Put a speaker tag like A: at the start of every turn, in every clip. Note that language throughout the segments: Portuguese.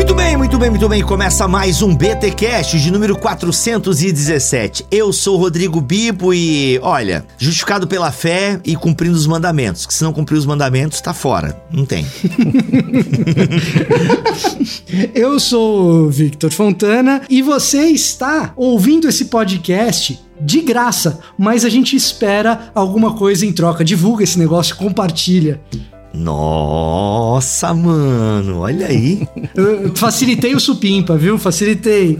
A: Muito bem, muito bem, muito bem. Começa mais um BT Cast de número 417. Eu sou Rodrigo Bibo e, olha, justificado pela fé e cumprindo os mandamentos. Que se não cumprir os mandamentos, tá fora. Não tem.
B: Eu sou Victor Fontana e você está ouvindo esse podcast de graça, mas a gente espera alguma coisa em troca. Divulga esse negócio, compartilha.
A: Nossa, mano, olha aí.
B: Eu facilitei o supimpa, viu? Facilitei.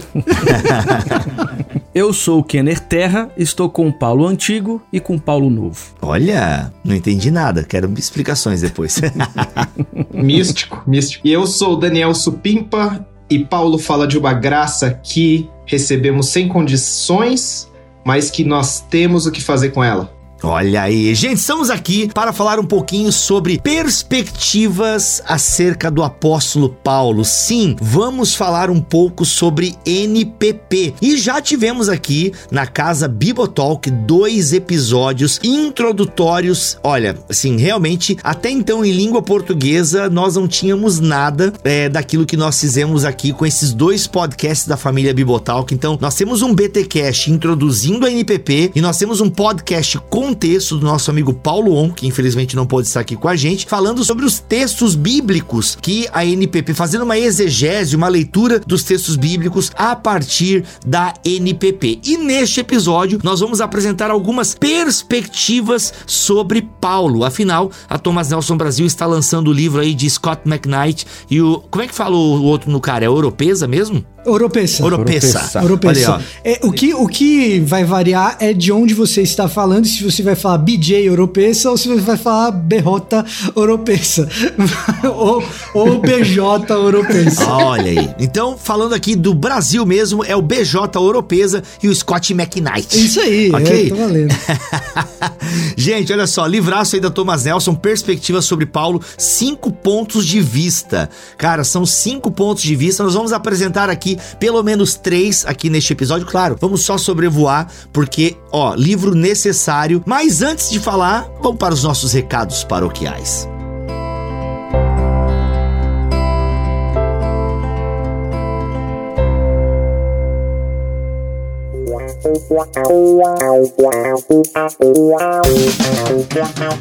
C: Eu sou o Kenner Terra, estou com o Paulo Antigo e com o Paulo Novo.
A: Olha, não entendi nada. Quero explicações depois.
D: místico, místico. E eu sou o Daniel Supimpa e Paulo fala de uma graça que recebemos sem condições, mas que nós temos o que fazer com ela.
A: Olha aí, gente, estamos aqui para falar um pouquinho sobre perspectivas acerca do apóstolo Paulo. Sim, vamos falar um pouco sobre NPP. E já tivemos aqui na casa Bibotalk dois episódios introdutórios. Olha, assim, realmente, até então em língua portuguesa nós não tínhamos nada é, daquilo que nós fizemos aqui com esses dois podcasts da família Bibotalk. Então, nós temos um BTcast introduzindo a NPP e nós temos um podcast com um texto do nosso amigo Paulo On, que infelizmente não pôde estar aqui com a gente, falando sobre os textos bíblicos que a NPP, fazendo uma exegese, uma leitura dos textos bíblicos a partir da NPP. E neste episódio nós vamos apresentar algumas perspectivas sobre Paulo. Afinal, a Thomas Nelson Brasil está lançando o livro aí de Scott McKnight e o. Como é que fala o outro no cara? É Europeza mesmo?
B: Europeça.
A: Europeça.
B: Europeça. Olha, é, o, que, o que vai variar é de onde você está falando, se você vai falar BJ Europeça ou se você vai falar Berrota Europeça. ou, ou BJ Europeça.
A: Olha aí. Então, falando aqui do Brasil mesmo, é o BJ Europeça e o Scott McKnight.
B: Isso aí, ok? É, tô valendo.
A: Gente, olha só, livraço aí da Thomas Nelson, perspectiva sobre Paulo, cinco pontos de vista. Cara, são cinco pontos de vista. Nós vamos apresentar aqui aqui pelo menos três aqui neste episódio. Claro, vamos só sobrevoar, porque, ó, livro necessário. Mas antes de falar, vamos para os nossos recados paroquiais.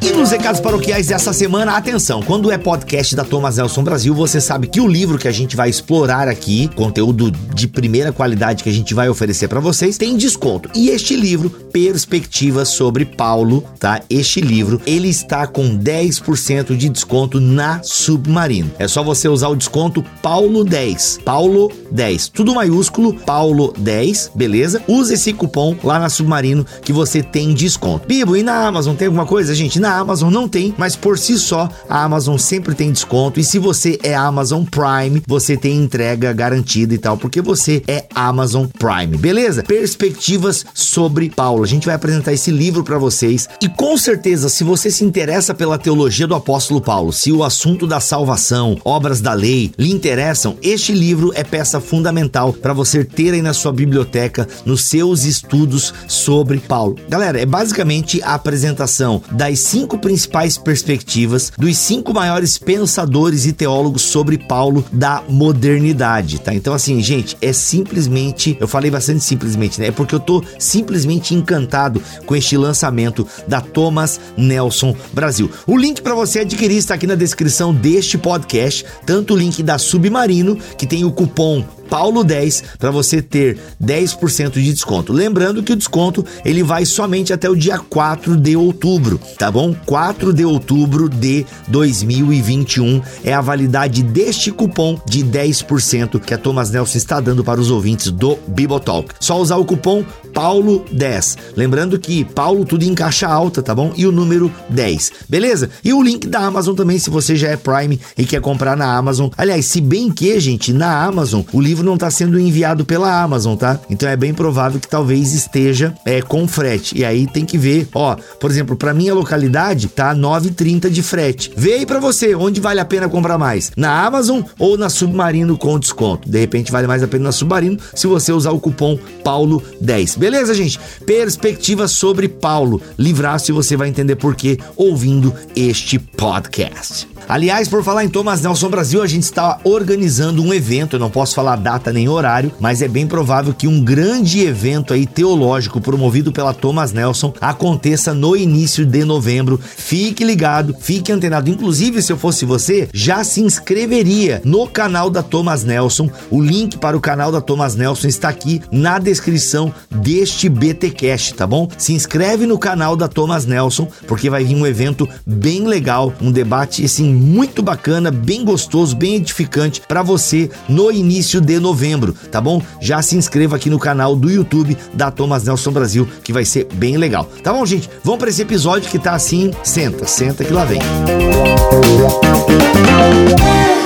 A: E nos recados paroquiais dessa semana, atenção, quando é podcast da Thomas Nelson Brasil, você sabe que o livro que a gente vai explorar aqui, conteúdo de primeira qualidade que a gente vai oferecer para vocês, tem desconto. E este livro, Perspectivas sobre Paulo, tá? Este livro, ele está com 10% de desconto na Submarino. É só você usar o desconto Paulo 10. Paulo 10, tudo maiúsculo, Paulo 10, beleza? Use esse cupom lá na Submarino que você tem desconto. Bibo, e na Amazon tem alguma coisa? Gente, na Amazon não tem, mas por si só a Amazon sempre tem desconto. E se você é Amazon Prime, você tem entrega garantida e tal, porque você é Amazon Prime, beleza? Perspectivas sobre Paulo. A gente vai apresentar esse livro para vocês e com certeza, se você se interessa pela teologia do apóstolo Paulo, se o assunto da salvação, obras da lei lhe interessam, este livro é peça fundamental para você ter aí na sua biblioteca, nos seus os estudos sobre Paulo. Galera, é basicamente a apresentação das cinco principais perspectivas dos cinco maiores pensadores e teólogos sobre Paulo da modernidade, tá? Então, assim, gente, é simplesmente, eu falei bastante simplesmente, né? É porque eu tô simplesmente encantado com este lançamento da Thomas Nelson Brasil. O link para você adquirir está aqui na descrição deste podcast, tanto o link da Submarino, que tem o cupom Paulo 10 para você ter 10% de desconto. Lembrando que o desconto ele vai somente até o dia 4 de outubro, tá bom? 4 de outubro de 2021 é a validade deste cupom de 10% que a Thomas Nelson está dando para os ouvintes do Bibotalk. Só usar o cupom Paulo 10. Lembrando que Paulo tudo em caixa alta, tá bom? E o número 10. Beleza? E o link da Amazon também se você já é Prime e quer comprar na Amazon. Aliás, se bem que, gente, na Amazon o livro livro não está sendo enviado pela Amazon, tá? Então é bem provável que talvez esteja é, com frete. E aí tem que ver, ó, por exemplo, para minha localidade tá 9,30 de frete. Vê aí para você onde vale a pena comprar mais, na Amazon ou na Submarino com desconto. De repente vale mais a pena na Submarino se você usar o cupom Paulo10. Beleza, gente? Perspectiva sobre Paulo. Livrar-se você vai entender por quê ouvindo este podcast. Aliás, por falar em Thomas Nelson Brasil, a gente está organizando um evento, eu não posso falar data nem horário, mas é bem provável que um grande evento aí teológico promovido pela Thomas Nelson aconteça no início de novembro. Fique ligado, fique antenado. Inclusive, se eu fosse você, já se inscreveria no canal da Thomas Nelson. O link para o canal da Thomas Nelson está aqui na descrição deste BTcast, tá bom? Se inscreve no canal da Thomas Nelson, porque vai vir um evento bem legal, um debate assim muito bacana, bem gostoso, bem edificante para você no início de novembro, tá bom? Já se inscreva aqui no canal do YouTube da Thomas Nelson Brasil, que vai ser bem legal. Tá bom, gente? Vamos para esse episódio que tá assim, senta, senta que lá vem. Música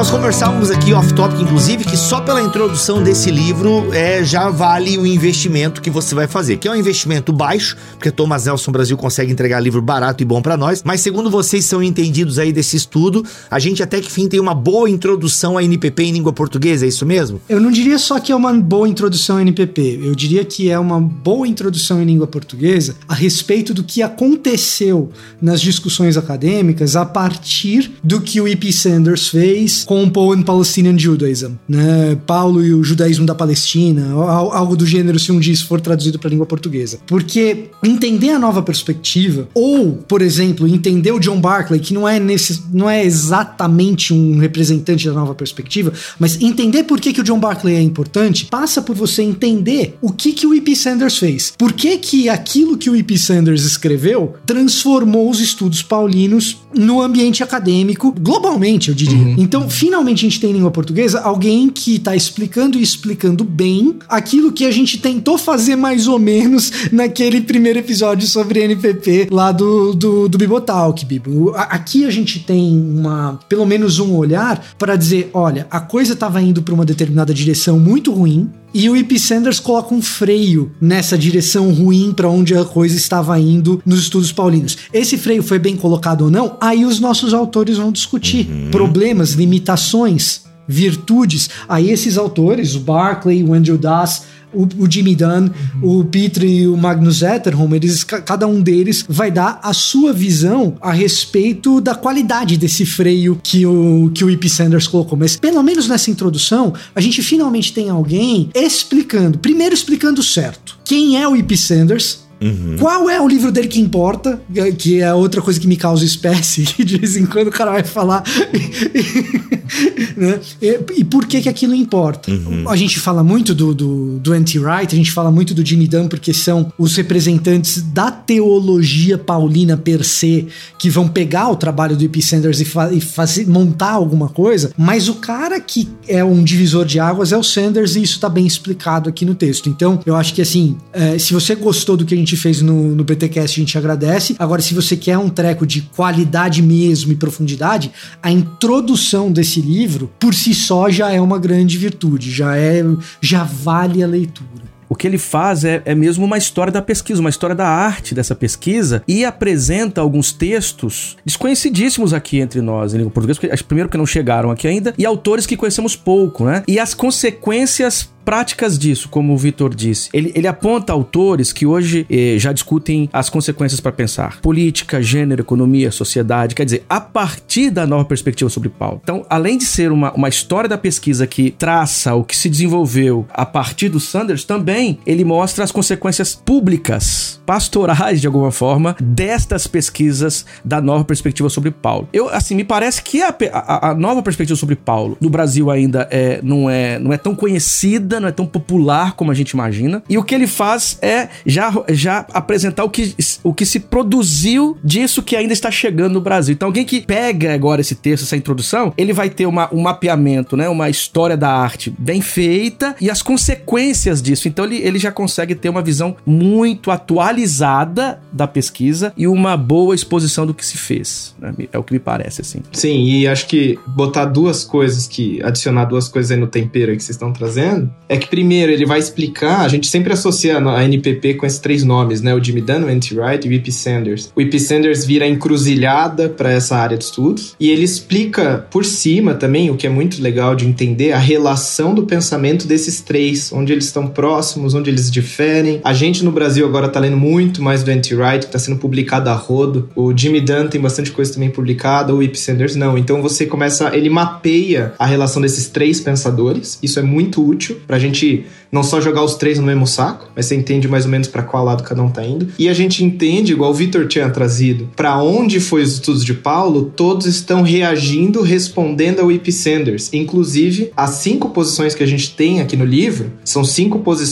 A: nós conversávamos aqui off-topic, inclusive, que só pela introdução desse livro é, já vale o investimento que você vai fazer, que é um investimento baixo, porque Thomas Nelson Brasil consegue entregar livro barato e bom para nós, mas segundo vocês são entendidos aí desse estudo, a gente até que fim tem uma boa introdução à NPP em língua portuguesa, é isso mesmo?
B: Eu não diria só que é uma boa introdução à NPP, eu diria que é uma boa introdução em língua portuguesa a respeito do que aconteceu nas discussões acadêmicas a partir do que o E.P. Sanders fez fez com Paul and Palestinian Judaism, né? Paulo e o judaísmo da Palestina, algo do gênero se um dia isso for traduzido para a língua portuguesa. Porque entender a nova perspectiva, ou, por exemplo, entender o John Barclay, que não é, nesse, não é exatamente um representante da nova perspectiva, mas entender por que, que o John Barclay é importante, passa por você entender o que, que o E.P. Sanders fez. Por que, que aquilo que o E.P. Sanders escreveu transformou os estudos paulinos no ambiente acadêmico, globalmente, eu diria. Uhum. Então, finalmente a gente tem em língua portuguesa alguém que está explicando e explicando bem aquilo que a gente tentou fazer mais ou menos naquele primeiro episódio sobre NPP lá do, do, do Bibotalk, Bibo. Aqui a gente tem uma, pelo menos um olhar para dizer, olha, a coisa estava indo para uma determinada direção muito ruim, e o E.P. Sanders coloca um freio nessa direção ruim para onde a coisa estava indo nos estudos paulinos. Esse freio foi bem colocado ou não? Aí os nossos autores vão discutir uhum. problemas, limitações, virtudes. Aí esses autores, o Barclay, o Andrew Das, o, o Jimmy Dunn, uhum. o Peter e o Magnus Etterholm, eles, cada um deles vai dar a sua visão a respeito da qualidade desse freio que o, que o E.P. Sanders colocou. Mas pelo menos nessa introdução, a gente finalmente tem alguém explicando, primeiro explicando certo. Quem é o E.P. Sanders? Uhum. Qual é o livro dele que importa? Que é outra coisa que me causa espécie, que de vez em quando o cara vai falar. né? e, e, por que que aquilo importa? Uhum. A gente fala muito do, do, do Anti-Wright, a gente fala muito do Jimmy Dunn, porque são os representantes da teologia paulina per se, que vão pegar o trabalho do E.P. Sanders e, fa e fazer, montar alguma coisa, mas o cara que é um divisor de águas é o Sanders, e isso está bem explicado aqui no texto. Então, eu acho que assim, é, se você gostou do que a gente gente fez no, no PTCast, a gente agradece. Agora, se você quer um treco de qualidade mesmo e profundidade, a introdução desse livro, por si só, já é uma grande virtude, já é já vale a leitura.
C: O que ele faz é, é mesmo uma história da pesquisa, uma história da arte dessa pesquisa e apresenta alguns textos desconhecidíssimos aqui entre nós em língua portuguesa, primeiro porque não chegaram aqui ainda, e autores que conhecemos pouco, né? E as consequências práticas disso, como o Vitor disse. Ele, ele aponta autores que hoje eh, já discutem as consequências para pensar. Política, gênero, economia, sociedade. Quer dizer, a partir da nova perspectiva sobre Paulo. Então, além de ser uma, uma história da pesquisa que traça o que se desenvolveu a partir do Sanders, também ele mostra as consequências públicas, pastorais de alguma forma, destas pesquisas da nova perspectiva sobre Paulo. Eu, assim, me parece que a, a, a nova perspectiva sobre Paulo no Brasil ainda é, não, é, não é tão conhecida, não é tão popular como a gente imagina. E o que ele faz é já, já apresentar o que, o que se produziu disso que ainda está chegando no Brasil. Então, alguém que pega agora esse texto, essa introdução, ele vai ter uma, um mapeamento, né? Uma história da arte bem feita e as consequências disso. Então, ele, ele já consegue ter uma visão muito atualizada da pesquisa e uma boa exposição do que se fez. Né? É o que me parece, assim.
D: Sim, e acho que botar duas coisas que. adicionar duas coisas aí no tempero que vocês estão trazendo. É que primeiro ele vai explicar, a gente sempre associa a NPP com esses três nomes, né? O Jimmy Dunn, o Anti-Wright e o E.P. Sanders. O E.P. Sanders vira encruzilhada para essa área de estudos e ele explica por cima também, o que é muito legal de entender, a relação do pensamento desses três, onde eles estão próximos, onde eles diferem. A gente no Brasil agora tá lendo muito mais do Anti-Wright, que tá sendo publicado a rodo. O Jimmy Dunn tem bastante coisa também publicada, o E.P. Sanders não. Então você começa, ele mapeia a relação desses três pensadores. Isso é muito útil pra gente não só jogar os três no mesmo saco, mas você entende mais ou menos para qual lado cada um tá indo. E a gente entende, igual o Vitor tinha trazido, para onde foi os estudos de Paulo, todos estão reagindo, respondendo ao E.P. Sanders. Inclusive, as cinco posições que a gente tem aqui no livro são cinco posições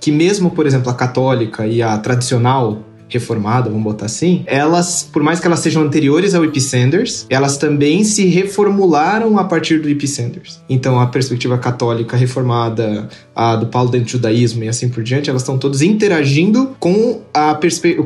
D: que mesmo, por exemplo, a católica e a tradicional reformada, vamos botar assim, elas, por mais que elas sejam anteriores ao Epicenders, elas também se reformularam a partir do Epicenders. Então, a perspectiva católica reformada, a do Paulo dentro do judaísmo e assim por diante, elas estão todas interagindo com a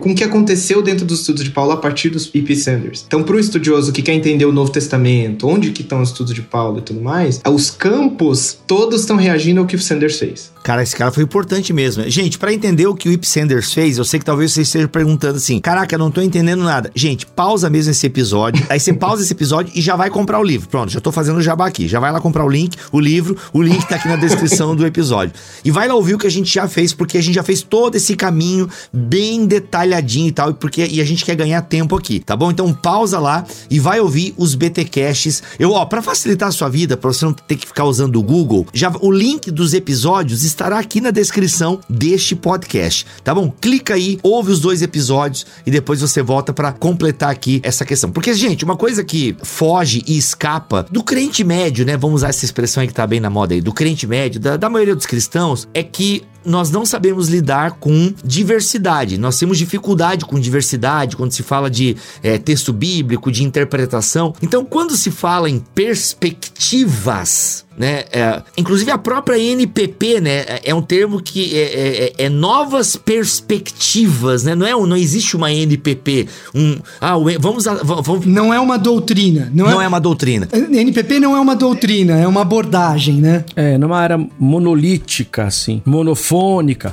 D: com o que aconteceu dentro dos estudos de Paulo a partir dos Epicenders. Então, para o estudioso que quer entender o Novo Testamento, onde que estão os estudos de Paulo e tudo mais, os campos todos estão reagindo ao que o Sanders fez.
A: Cara, esse cara foi importante mesmo. Gente, para entender o que o Ip Sanders fez, eu sei que talvez você esteja perguntando assim: caraca, eu não tô entendendo nada. Gente, pausa mesmo esse episódio. aí você pausa esse episódio e já vai comprar o livro. Pronto, já tô fazendo o jabá aqui. Já vai lá comprar o link, o livro, o link tá aqui na descrição do episódio. E vai lá ouvir o que a gente já fez, porque a gente já fez todo esse caminho bem detalhadinho e tal, porque e a gente quer ganhar tempo aqui, tá bom? Então pausa lá e vai ouvir os BT Casts. Eu, ó, para facilitar a sua vida, para você não ter que ficar usando o Google, já o link dos episódios estará aqui na descrição deste podcast, tá bom? Clica aí, ouve os dois episódios e depois você volta para completar aqui essa questão. Porque, gente, uma coisa que foge e escapa do crente médio, né? Vamos usar essa expressão aí que tá bem na moda aí, do crente médio, da, da maioria dos cristãos, é que nós não sabemos lidar com diversidade. Nós temos dificuldade com diversidade quando se fala de é, texto bíblico, de interpretação. Então, quando se fala em perspectivas, né? É, inclusive a própria NPP, né? É um termo que é, é, é, é novas perspectivas, né? Não é, não existe uma NPP, um, ah, vamos, vamos,
B: não é uma doutrina,
A: não, não é, é, uma doutrina.
B: NPP não é uma doutrina, é uma abordagem, né?
C: É, numa área monolítica, assim, monofônica.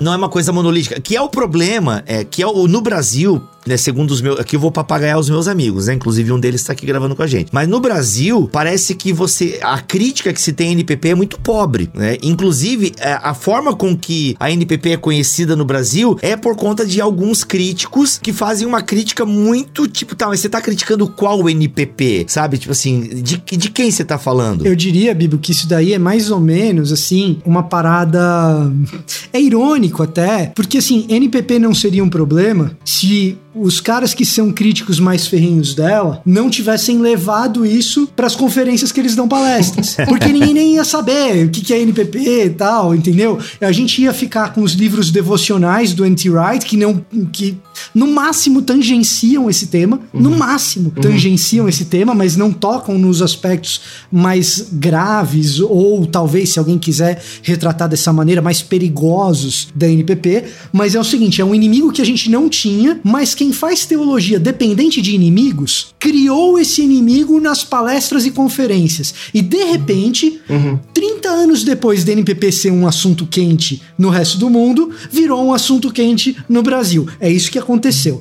A: Não é uma coisa monolítica, que é o problema, é que é o, no Brasil né, segundo os meus. Aqui eu vou papagaiar os meus amigos, né? Inclusive um deles está aqui gravando com a gente. Mas no Brasil, parece que você. A crítica que se tem à NPP é muito pobre, né? Inclusive, é, a forma com que a NPP é conhecida no Brasil é por conta de alguns críticos que fazem uma crítica muito tipo, tá, mas você tá criticando qual NPP? Sabe? Tipo assim, de, de quem você tá falando?
B: Eu diria, Bibo, que isso daí é mais ou menos assim, uma parada. É irônico até, porque assim, NPP não seria um problema se os caras que são críticos mais ferrinhos dela não tivessem levado isso para as conferências que eles dão palestras. Porque ninguém nem ia saber o que, é NPP e tal, entendeu? A gente ia ficar com os livros devocionais do Anti-Wright, que não. que no máximo tangenciam esse tema, uhum. no máximo uhum. tangenciam esse tema, mas não tocam nos aspectos mais graves ou talvez, se alguém quiser retratar dessa maneira, mais perigosos da NPP. Mas é o seguinte: é um inimigo que a gente não tinha, mas quem faz teologia dependente de inimigos criou esse inimigo nas palestras e conferências. E de repente, uhum. 30 anos depois da NPP ser um assunto quente no resto do mundo, virou um assunto quente no Brasil. É isso que aconteceu,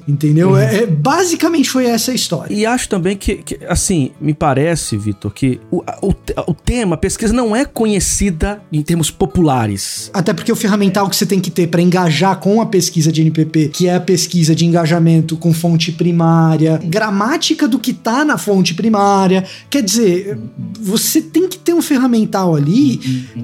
B: entendeu? Uhum. É, é, basicamente foi essa a história.
C: E acho também que, que assim, me parece, Vitor, que o, o, o, tema, a pesquisa não é conhecida em termos populares.
B: Até porque o ferramental que você tem que ter para engajar com a pesquisa de NPP, que é a pesquisa de engajamento com fonte primária, gramática do que tá na fonte primária. Quer dizer, você tem que ter um ferramental ali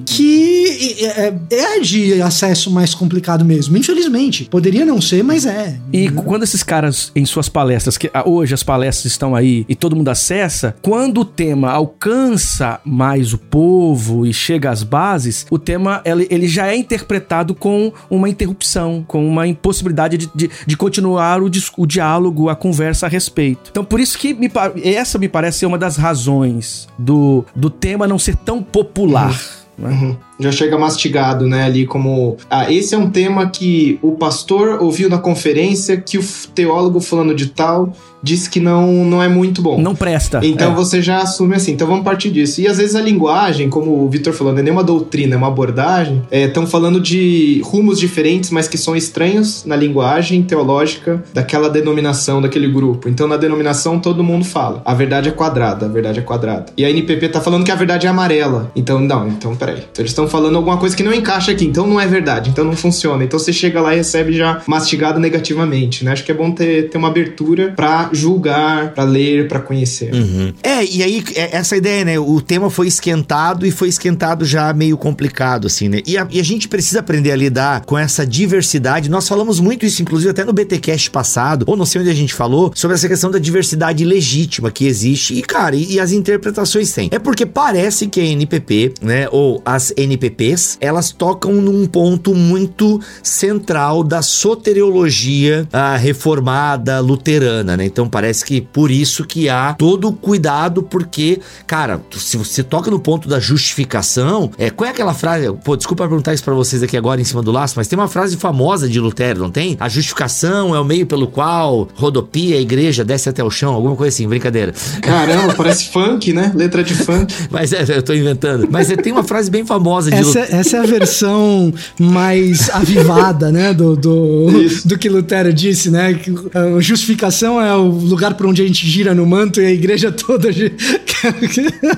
B: que é, é, é de acesso mais complicado mesmo. Infelizmente. Poderia não ser, mas é.
C: E E quando esses caras, em suas palestras, que hoje as palestras estão aí e todo mundo acessa, quando o tema alcança mais o povo e chega às bases, o tema ele, ele já é interpretado com uma interrupção, com uma impossibilidade de, de, de continuar o, o diálogo, a conversa a respeito. Então, por isso que me, essa me parece ser uma das razões do, do tema não ser tão popular. né?
D: Uhum. Já chega mastigado, né? Ali como. Ah, esse é um tema que o pastor ouviu na conferência que o teólogo falando de tal disse que não, não é muito bom.
C: Não presta.
D: Então
C: É.
D: você já assume assim, então vamos partir disso. E às vezes a linguagem, como o Vitor falou, não é nem uma doutrina, é uma abordagem. Estão falando de rumos diferentes, mas que são estranhos na linguagem teológica daquela denominação, daquele grupo. Então na denominação todo mundo fala, a verdade é quadrada, a verdade é quadrada. E a NPP tá falando que a verdade é amarela. Então, não, então peraí. Então eles estão falando alguma coisa que não encaixa aqui, então não é verdade, então não funciona. Então você chega lá e recebe já mastigado negativamente, né? Acho que é bom ter, ter uma abertura pra julgar, pra ler, pra conhecer.
A: Uhum. É, e aí, é, essa ideia, né? O tema foi esquentado e foi esquentado já meio complicado, assim, né? E a, e a gente precisa aprender a lidar com essa diversidade. Nós falamos muito isso, inclusive, até no BTcast passado, ou não sei onde a gente falou, sobre essa questão da diversidade legítima que existe. E, cara, e, e as interpretações têm. É porque parece que a NPP, né? Ou as NPPs, elas tocam num ponto muito central da soteriologia ah, reformada luterana, né? Então parece que por isso que há todo o cuidado, porque, cara, se você toca no ponto da justificação, é, qual é aquela frase? Pô, desculpa perguntar isso pra vocês aqui agora em cima do laço, mas tem uma frase famosa de Lutero, não tem? A justificação é o meio pelo qual rodopia a igreja desce até o chão, alguma coisa assim, brincadeira.
D: Caramba, parece funk, né? Letra de funk.
A: Mas é, eu tô inventando. Mas é, tem uma frase bem famosa de
B: Essa,
A: Lutero.
B: essa é a versão mais avivada, né? Do, do,
D: Isso.
B: do que Lutero disse, né? Que justificação é o lugar por onde a gente gira no manto e a igreja toda.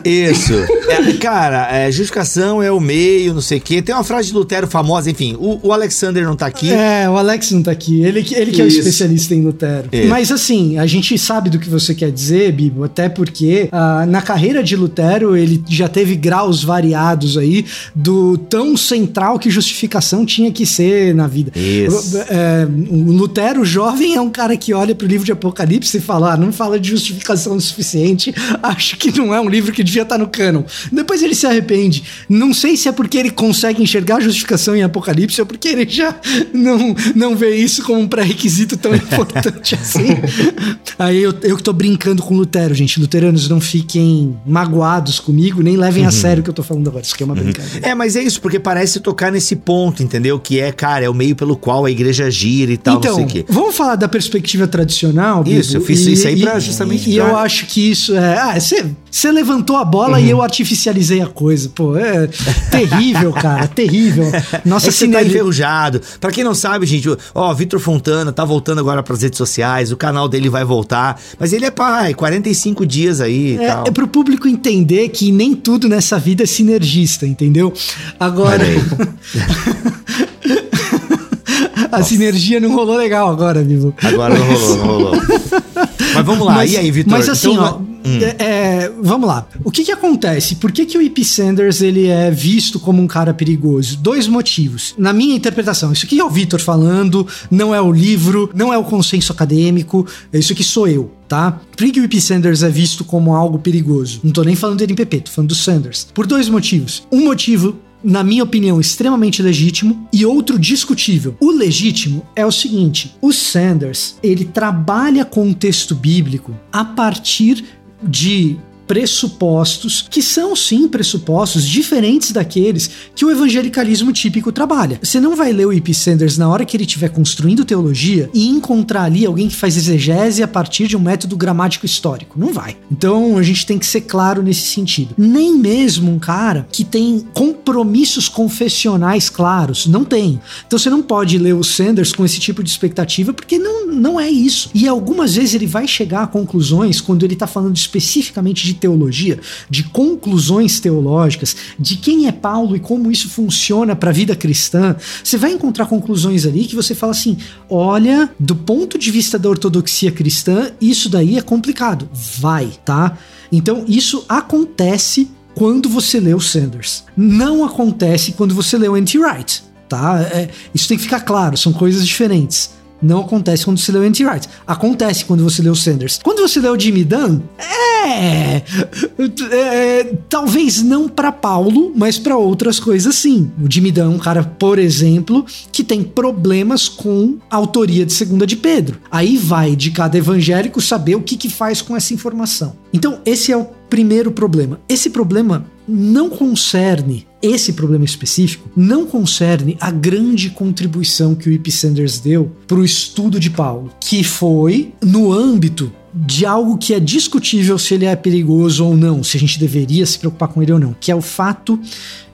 A: Isso. É, cara, é, justificação é o meio, não sei o quê. Tem uma frase de Lutero famosa, enfim. O, o Alexander não tá aqui.
B: É, o Alex não tá aqui. Ele, que- ele que é o
D: Isso.
B: especialista em Lutero.
A: Isso.
B: Mas assim, a gente sabe do que você quer dizer, Bibo, até porque ah, na carreira de Lutero ele já teve graus variados aí do tão central que justificação tinha que ser na vida.
A: Isso.
B: É, o Lutero jovem é um cara que olha pro livro de Apocalipse e fala: ah, não fala de justificação o suficiente, acho que não é um livro que devia estar no cânon. Depois ele se arrepende. Não sei se é porque ele consegue enxergar a justificação em Apocalipse ou porque ele já não, não vê isso como um pré-requisito tão importante assim. Aí eu, eu que tô brincando com Lutero, gente. Luteranos, não fiquem magoados comigo, nem levem a sério o que eu tô falando agora. Isso aqui é uma brincadeira.
A: É, mas é isso, porque parece tocar nesse ponto, entendeu? Que é, cara, é o meio pelo qual a igreja gira e tal, não sei
B: então,
A: o quê.
B: vamos falar da perspectiva tradicional, Bibo?
A: Isso, eu fiz isso aí pra justamente
B: E,
A: pra-
B: eu acho que isso é. Ah, você, levantou a bola
A: Uhum.
B: e eu artificializei a coisa. Pô, é terrível, cara, terrível. Nossa
A: é que você tá
B: sinergia.
A: enferrujado. Pra quem não sabe, gente, ó, Vitor Fontana tá voltando agora pras redes sociais, o canal dele vai voltar, mas ele é pai, 45 dias aí e tal.
B: É, é pro público entender que nem tudo nessa vida é sinergista, entendeu? Agora. A sinergia não rolou legal agora, Vivo.
A: Agora não rolou, não rolou. Mas vamos lá, e aí, Vitor?
B: Mas assim,
A: Então,
B: ó, é- é, vamos lá. O que que acontece? Por que que o E.P. Sanders ele é visto como um cara perigoso? Dois motivos. Na minha interpretação, isso aqui é o Vitor falando, não é o livro, não é o consenso acadêmico, isso aqui sou eu. Tá? Por que o E.P. Sanders é visto como algo perigoso? Não tô nem falando do NPP, tô falando do Sanders. Por dois motivos. Um motivo na minha opinião, extremamente legítimo e outro discutível. O legítimo é o seguinte: o Sanders ele trabalha com o texto bíblico a partir de pressupostos que são sim pressupostos diferentes daqueles que o evangelicalismo típico trabalha. Você não vai ler o E.P. Sanders na hora que ele estiver construindo teologia e encontrar ali alguém que faz exegese a partir de um método gramático histórico. Não vai. Então a gente tem que ser claro nesse sentido. Nem mesmo um cara que tem compromissos confessionais claros. Não tem. Então você não pode ler o Sanders com esse tipo de expectativa porque não, não é isso. E algumas vezes ele vai chegar a conclusões quando ele está falando especificamente de teologia, de conclusões teológicas, de quem é Paulo e como isso funciona para a vida cristã. Você vai encontrar conclusões ali que você fala assim: olha, do ponto de vista da ortodoxia cristã, isso daí é complicado. Vai, tá? Então isso acontece quando você lê o Sanders. Não acontece quando você lê o Anti-Wright, tá? É, isso tem que ficar claro, são coisas diferentes. Não acontece quando você lê o Anti Wright. Acontece quando você lê o Sanders. Quando você lê o Jimmy Dunn, é, é talvez não para Paulo, mas para outras coisas sim. O Jimmy Dunn é um cara, por exemplo, que tem problemas com a autoria de Segunda de Pedro. Aí vai de cada evangélico saber o que, que faz com essa informação. Então, esse é o primeiro problema. Esse problema não concerne esse problema específico não concerne a grande contribuição que o Ip Sanders deu para o estudo de Paulo, que foi no âmbito de algo que é discutível se ele é perigoso ou não, se a gente deveria se preocupar com ele ou não, que é o fato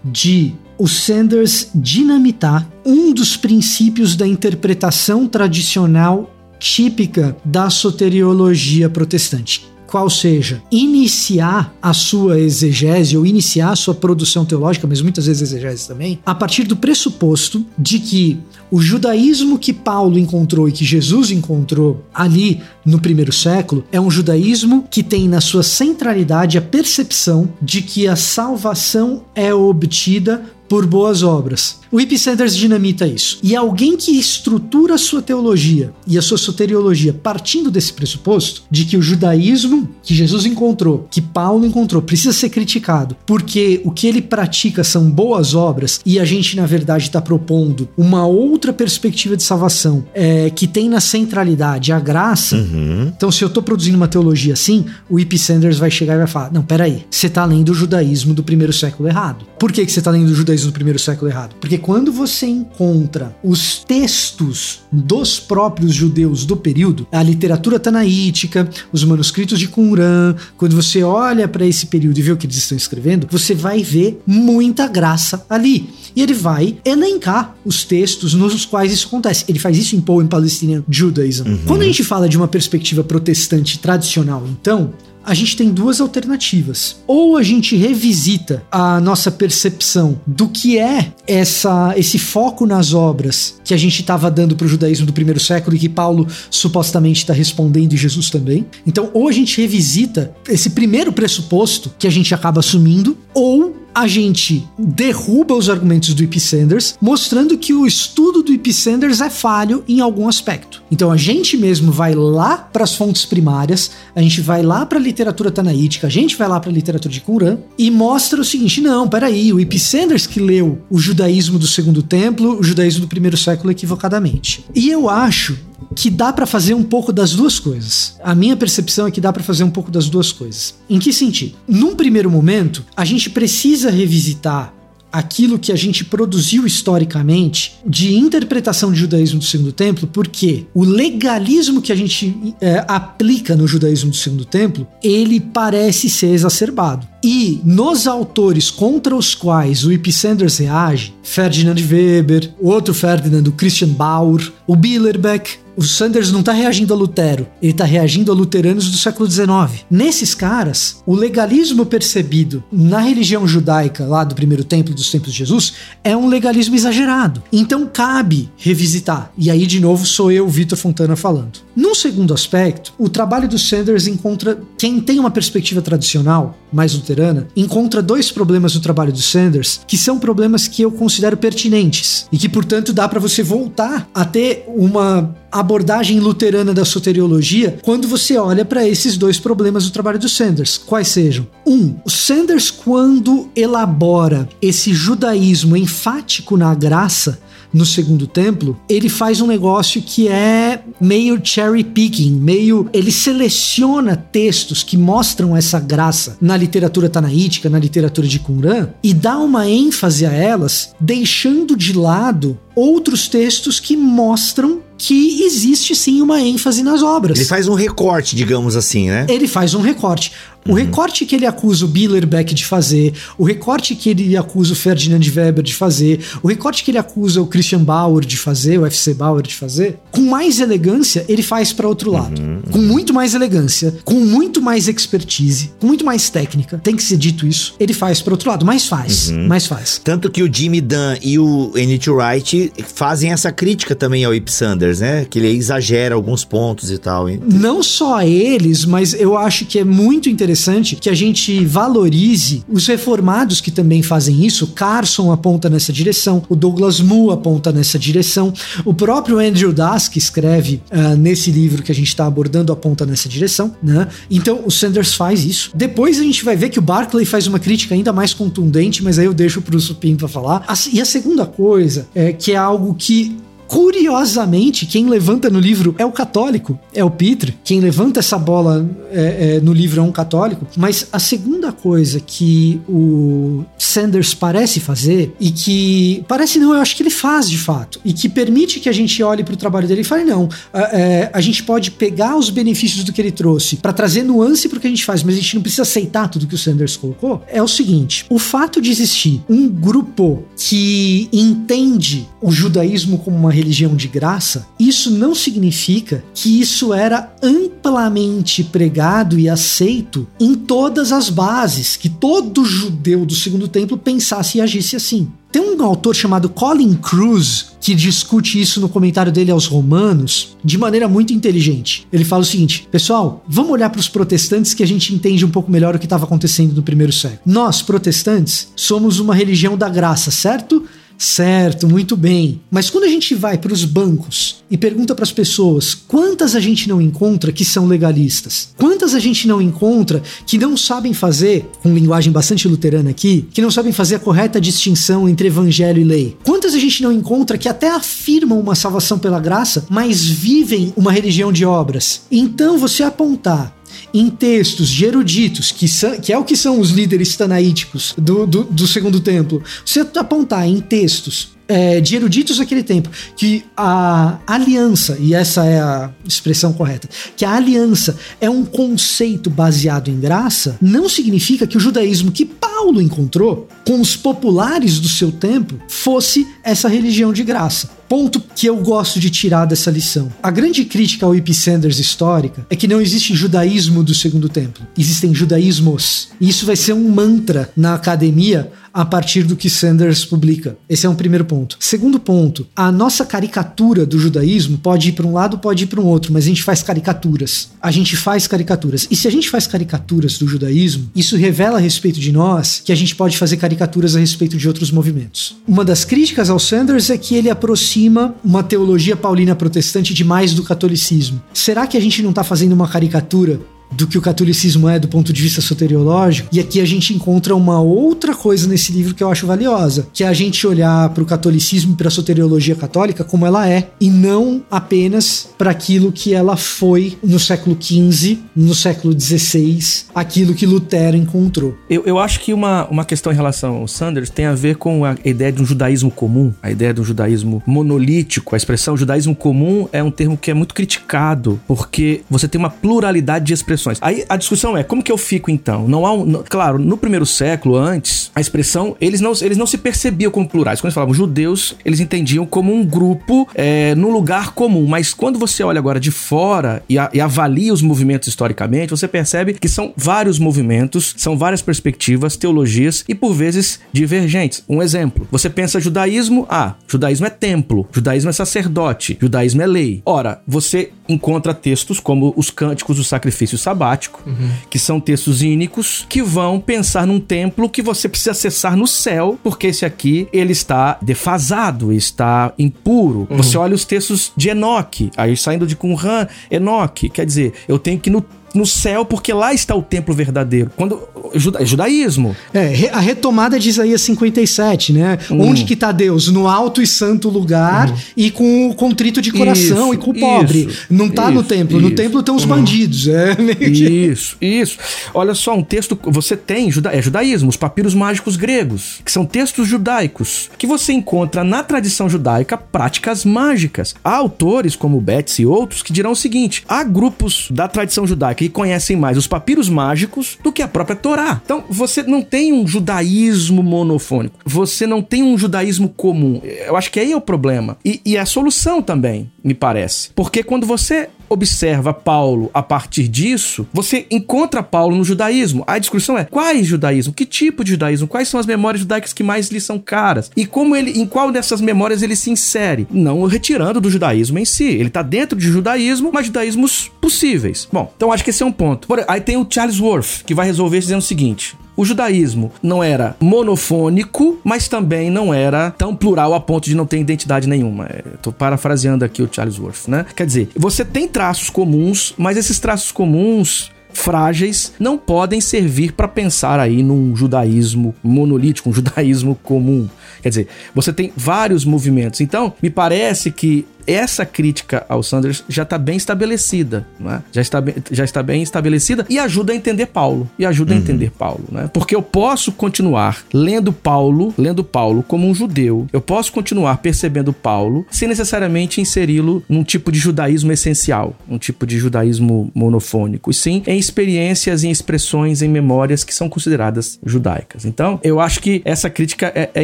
B: de o Sanders dinamitar um dos princípios da interpretação tradicional típica da soteriologia protestante, qual seja iniciar a sua exegese ou iniciar a sua produção teológica, mas muitas vezes exegese também, a partir do pressuposto de que o judaísmo que Paulo encontrou e que Jesus encontrou ali no primeiro século é um judaísmo que tem na sua centralidade a percepção de que a salvação é obtida por boas obras. O Ip Sanders dinamita isso. E alguém que estrutura a sua teologia e a sua soteriologia partindo desse pressuposto de que o judaísmo que Jesus encontrou, que Paulo encontrou, precisa ser criticado, porque o que ele pratica são boas obras e a gente, na verdade, está propondo uma outra perspectiva de salvação é, que tem na centralidade a graça. Uhum. Então, se eu estou produzindo uma teologia assim, o Ip Sanders vai chegar e vai falar: não, peraí, você está lendo o judaísmo do primeiro século errado. Por que, que você está lendo o judaísmo do primeiro século errado? Porque quando você encontra os textos dos próprios judeus do período, a literatura tanaítica, os manuscritos de Qumran, quando você olha para esse período e vê o que eles estão escrevendo, você vai ver muita graça ali. E ele vai elencar os textos nos quais isso acontece. Ele faz isso em Poem Palestinian Judaism. Uhum. Quando a gente fala de uma perspectiva protestante tradicional, então, a gente tem duas alternativas. Ou a gente revisita a nossa percepção do que é essa, esse foco nas obras que a gente estava dando para o judaísmo do primeiro século e que Paulo supostamente está respondendo e Jesus também. Então, ou a gente revisita esse primeiro pressuposto que a gente acaba assumindo, ou a gente derruba os argumentos do Ip Sanders, mostrando que o estudo do Ip Sanders é falho em algum aspecto. Então a gente mesmo vai lá para as fontes primárias, a gente vai lá para a literatura tanaítica, a gente vai lá para a literatura de Qumran e mostra o seguinte: não, peraí, o Ip Sanders que leu o judaísmo do segundo templo, o judaísmo do primeiro século equivocadamente. E eu acho que dá para fazer um pouco das duas coisas. A minha percepção é que dá para fazer um pouco das duas coisas. Em que sentido? Num primeiro momento, a gente precisa revisitar aquilo que a gente produziu historicamente de interpretação de judaísmo do segundo templo, porque o legalismo que a gente é, aplica no judaísmo do segundo templo, ele parece ser exacerbado. E nos autores contra os quais o Ip Sanders reage, Ferdinand Weber, o outro Ferdinand, o Christian Bauer, o Billerbeck, o Sanders não está reagindo a Lutero, ele está reagindo a luteranos do século XIX. Nesses caras, o legalismo percebido na religião judaica, lá do primeiro templo, dos templos de Jesus, é um legalismo exagerado. Então cabe revisitar. E aí, de novo, sou eu, Vitor Fontana, falando. Num segundo aspecto, o trabalho do Sanders encontra. Quem tem uma perspectiva tradicional, mais luterana, encontra dois problemas no trabalho do Sanders que são problemas que eu considero pertinentes e que, portanto, dá para você voltar a ter uma abordagem luterana da soteriologia quando você olha para esses dois problemas do trabalho do Sanders. Quais sejam? Um, o Sanders, quando elabora esse judaísmo enfático na graça, no segundo templo, ele faz um negócio que é meio cherry picking, meio ele seleciona textos que mostram essa graça na literatura tanaítica, na literatura de Qumran e dá uma ênfase a elas, deixando de lado outros textos que mostram que existe sim uma ênfase nas obras.
A: Ele faz um recorte, digamos assim, né?
B: Ele faz um recorte. O uhum. recorte que ele acusa o Billerbeck de fazer, o recorte que ele acusa o Ferdinand Weber de fazer, o recorte que ele acusa o Christian Bauer de fazer, o FC Bauer de fazer, com mais elegância, ele faz para outro lado. Uhum. Com muito mais elegância, com muito mais expertise, com muito mais técnica, tem que ser dito isso, ele faz para outro lado, mas faz, uhum. mas faz.
A: Tanto que o Jimmy Dunn e o N.T. Wright fazem essa crítica também ao Ip Sanders né? Que ele exagera alguns pontos e tal.
B: Não só eles, mas eu acho que é muito interessante que a gente valorize os reformados que também fazem isso. Carson aponta nessa direção, o Douglas Moo aponta nessa direção, o próprio Andrew Das, que escreve uh, nesse livro que a gente está abordando, aponta nessa direção, né? Então o Sanders faz isso. Depois a gente vai ver que o Barclay faz uma crítica ainda mais contundente, mas aí eu deixo pro Supim para falar. E a segunda coisa é que é algo que Curiosamente, quem levanta no livro é o católico, é o Peter. Quem levanta essa bola é, é, no livro é um católico. Mas a segunda coisa que o Sanders parece fazer, e que. Parece não, eu acho que ele faz de fato, e que permite que a gente olhe para o trabalho dele e fale: não, a, é, a gente pode pegar os benefícios do que ele trouxe para trazer nuance para o que a gente faz, mas a gente não precisa aceitar tudo que o Sanders colocou. É o seguinte: o fato de existir um grupo que entende o judaísmo como uma religião de graça, isso não significa que isso era amplamente pregado e aceito em todas as bases, que todo judeu do Segundo Templo pensasse e agisse assim. Tem um autor chamado Colin Cruz que discute isso no comentário dele aos Romanos de maneira muito inteligente. Ele fala o seguinte: pessoal, vamos olhar para os protestantes que a gente entende um pouco melhor o que estava acontecendo no primeiro século. Nós, protestantes, somos uma religião da graça, certo? Certo, muito bem. Mas quando a gente vai para os bancos e pergunta para as pessoas quantas a gente não encontra que são legalistas, quantas a gente não encontra que não sabem fazer, com linguagem bastante luterana aqui, que não sabem fazer a correta distinção entre evangelho e lei, quantas a gente não encontra que até afirmam uma salvação pela graça, mas vivem uma religião de obras. Então você apontar em textos de eruditos, que, são, que é o que são os líderes tanaíticos do, do, do segundo templo, você apontar em textos é, de eruditos daquele tempo que a aliança, e essa é a expressão correta, que a aliança é um conceito baseado em graça, não significa que o judaísmo que Paulo encontrou com os populares do seu tempo fosse essa religião de graça. Ponto que eu gosto de tirar dessa lição. A grande crítica ao Ip Sanders histórica é que não existe judaísmo do segundo templo. Existem judaísmos. E isso vai ser um mantra na academia a partir do que Sanders publica. Esse é um primeiro ponto. Segundo ponto, a nossa caricatura do judaísmo pode ir para um lado, pode ir para um outro, mas a gente faz caricaturas. A gente faz caricaturas. E se a gente faz caricaturas do judaísmo, isso revela a respeito de nós que a gente pode fazer caricaturas a respeito de outros movimentos. Uma das críticas ao Sanders é que ele aproxima uma teologia paulina protestante demais do catolicismo. Será que a gente não está fazendo uma caricatura do que o catolicismo é do ponto de vista soteriológico. E aqui a gente encontra uma outra coisa nesse livro que eu acho valiosa, que é a gente olhar para o catolicismo e para a soteriologia católica como ela é, e não apenas para aquilo que ela foi no século XV, no século XVI, aquilo que Lutero encontrou.
C: Eu, eu acho que uma, uma questão em relação ao Sanders tem a ver com a ideia de um judaísmo comum, a ideia de um judaísmo monolítico. A expressão judaísmo comum é um termo que é muito criticado, porque você tem uma pluralidade de expressões expressões. Aí a discussão é como que eu fico então? Não há um, não, claro, no primeiro século antes, a expressão eles não, eles não se percebiam como plurais. Quando eles falavam judeus, eles entendiam como um grupo é, no lugar comum. Mas quando você olha agora de fora e, a, e avalia os movimentos historicamente, você percebe que são vários movimentos, são várias perspectivas, teologias e por vezes divergentes. Um exemplo: você pensa judaísmo, ah, judaísmo é templo, judaísmo é sacerdote, judaísmo é lei. Ora, você encontra textos como os cânticos do sacrifício sabático, uhum. que são textos ínicos que vão pensar num templo que você precisa acessar no céu, porque esse aqui ele está defasado, está impuro. Uhum. Você olha os textos de Enoque, aí saindo de Qumran, Enoque, quer dizer, eu tenho que no no céu, porque lá está o templo verdadeiro. Quando juda, judaísmo.
B: É, a retomada de Isaías 57, né? Hum. Onde que está Deus? No alto e santo lugar hum. e com o contrito de coração isso, e com o pobre. Isso, Não está no templo. Isso. No templo estão os hum. bandidos. É
C: Isso, isso. Olha só, um texto. Você tem juda, é judaísmo, os papiros mágicos gregos, que são textos judaicos, que você encontra na tradição judaica práticas mágicas. Há autores como Betts e outros que dirão o seguinte: há grupos da tradição judaica que conhecem mais os papiros mágicos do que a própria Torá. Então, você não tem um judaísmo monofônico. Você não tem um judaísmo comum. Eu acho que aí é o problema. E, e a solução também, me parece. Porque quando você observa Paulo a partir disso, você encontra Paulo no judaísmo. A discussão é quais judaísmo, que tipo de judaísmo, quais são as memórias judaicas que mais lhe são caras e como ele, em qual dessas memórias ele se insere, não retirando do judaísmo em si. Ele está dentro de judaísmo, mas judaísmos possíveis. Bom, então acho que esse é um ponto. Aí tem o Charles Worth que vai resolver dizendo o seguinte: o judaísmo não era monofônico, mas também não era tão plural a ponto de não ter identidade nenhuma. Estou é, parafraseando aqui o Charles Worth, né? Quer dizer, você tem traços comuns, mas esses traços comuns frágeis não podem servir para pensar aí num judaísmo monolítico, um judaísmo comum. Quer dizer, você tem vários movimentos. Então, me parece que essa crítica ao Sanders já está bem estabelecida, né? já, está bem, já está bem estabelecida e ajuda a entender Paulo. E ajuda uhum. a entender Paulo, né? Porque eu posso continuar lendo Paulo, lendo Paulo como um judeu. Eu posso continuar percebendo Paulo sem necessariamente inseri-lo num tipo de judaísmo essencial, um tipo de judaísmo monofônico, e sim em experiências, em expressões, em memórias que são consideradas judaicas. Então, eu acho que essa crítica é, é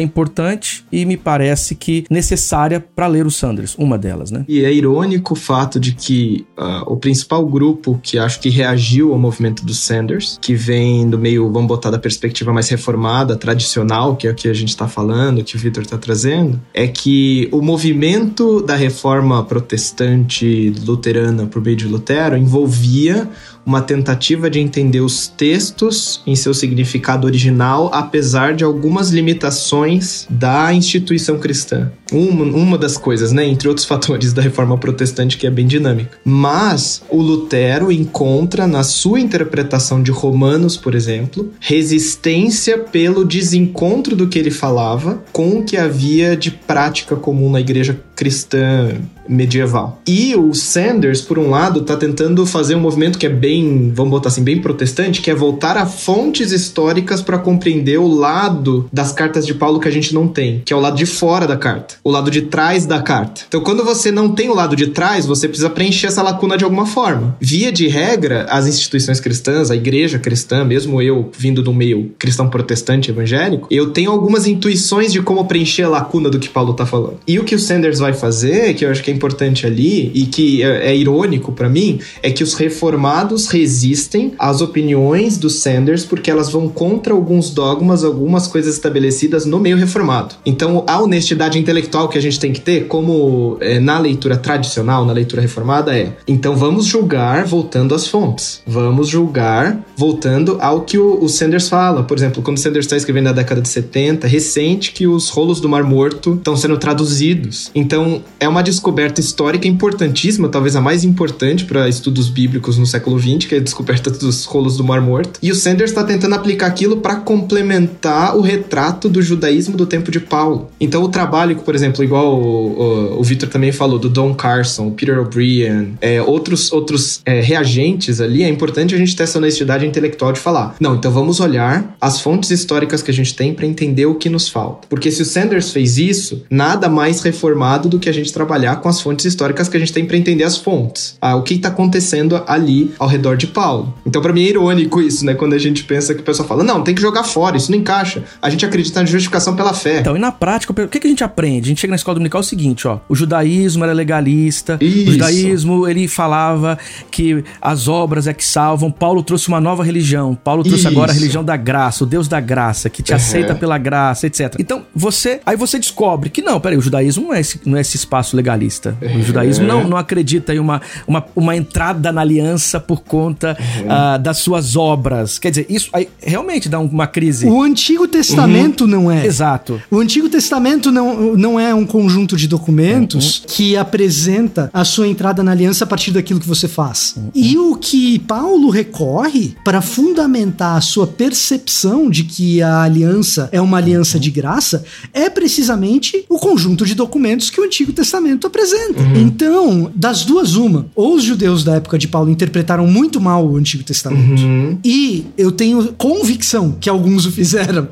C: importante e me parece que necessária para ler o Sanders, uma delas delas, né?
D: E é irônico o fato de que uh, o principal grupo que acho que reagiu ao movimento dos Sanders, que vem do meio, vamos botar da perspectiva mais reformada, tradicional, que é o que a gente está falando, que o Victor está trazendo, é que o movimento da reforma protestante luterana por meio de Lutero envolvia uma tentativa de entender os textos em seu significado original, apesar de algumas limitações da instituição cristã. Uma, uma das coisas, né, entre outros fatores da reforma protestante que é bem dinâmica. Mas o Lutero encontra na sua interpretação de Romanos, por exemplo, resistência pelo desencontro do que ele falava com o que havia de prática comum na igreja cristã medieval. E o Sanders, por um lado, está tentando fazer um movimento que é bem, vamos botar assim, bem protestante, que é voltar a fontes históricas para compreender o lado das cartas de Paulo que a gente não tem, que é o lado de fora da carta, o lado de trás da carta. Então, quando você não tem o lado de trás, você precisa preencher essa lacuna de alguma forma. Via de regra, as instituições cristãs, a igreja cristã, mesmo eu vindo do meio cristão protestante evangélico, eu tenho algumas intuições de como preencher a lacuna do que Paulo está falando. E o que o Sanders vai vai fazer, que eu acho que é importante ali e que é, é irônico para mim, é que os reformados resistem às opiniões dos Sanders porque elas vão contra alguns dogmas, algumas coisas estabelecidas no meio reformado. Então, a honestidade intelectual que a gente tem que ter, como é, na leitura tradicional, na leitura reformada, é: então vamos julgar voltando às fontes. Vamos julgar voltando ao que o, o Sanders fala. Por exemplo, quando Sanders está escrevendo na década de 70, recente que os rolos do Mar Morto estão sendo traduzidos. Então, então, é uma descoberta histórica importantíssima, talvez a mais importante para estudos bíblicos no século XX, que é a descoberta dos rolos do Mar Morto. E o Sanders está tentando aplicar aquilo para complementar o retrato do judaísmo do tempo de Paulo. Então, o trabalho, por exemplo, igual o, o, o Victor também falou, do Don Carson, Peter O'Brien, é, outros, outros é, reagentes ali, é importante a gente ter essa honestidade intelectual de falar: não, então vamos olhar as fontes históricas que a gente tem para entender o que nos falta. Porque se o Sanders fez isso, nada mais reformado do que a gente trabalhar com as fontes históricas que a gente tem para entender as fontes. Ah, o que está acontecendo ali ao redor de Paulo. Então, para mim é irônico isso, né? Quando a gente pensa que o pessoal fala, não, tem que jogar fora, isso não encaixa. A gente acredita na justificação pela fé.
C: Então, e na prática, o que, que a gente aprende? A gente chega na escola dominical é o seguinte, ó. O judaísmo era legalista. Isso. O judaísmo, ele falava que as obras é que salvam. Paulo trouxe uma nova religião. Paulo trouxe isso. agora a religião da graça, o Deus da graça, que te uhum. aceita pela graça, etc. Então, você. Aí você descobre que não, peraí, o judaísmo não é esse, não não é espaço legalista. O judaísmo não, não acredita em uma, uma, uma entrada na aliança por conta uh, das suas obras. Quer dizer, isso aí realmente dá uma crise.
B: O Antigo Testamento uhum. não é.
C: Exato.
B: O Antigo Testamento não, não é um conjunto de documentos uhum. que apresenta a sua entrada na aliança a partir daquilo que você faz. Uhum. E o que Paulo recorre para fundamentar a sua percepção de que a aliança é uma aliança de graça é precisamente o conjunto de documentos que o Antigo Testamento apresenta. Uhum. Então, das duas, uma. Ou os judeus da época de Paulo interpretaram muito mal o Antigo Testamento. Uhum. E eu tenho convicção que alguns o fizeram.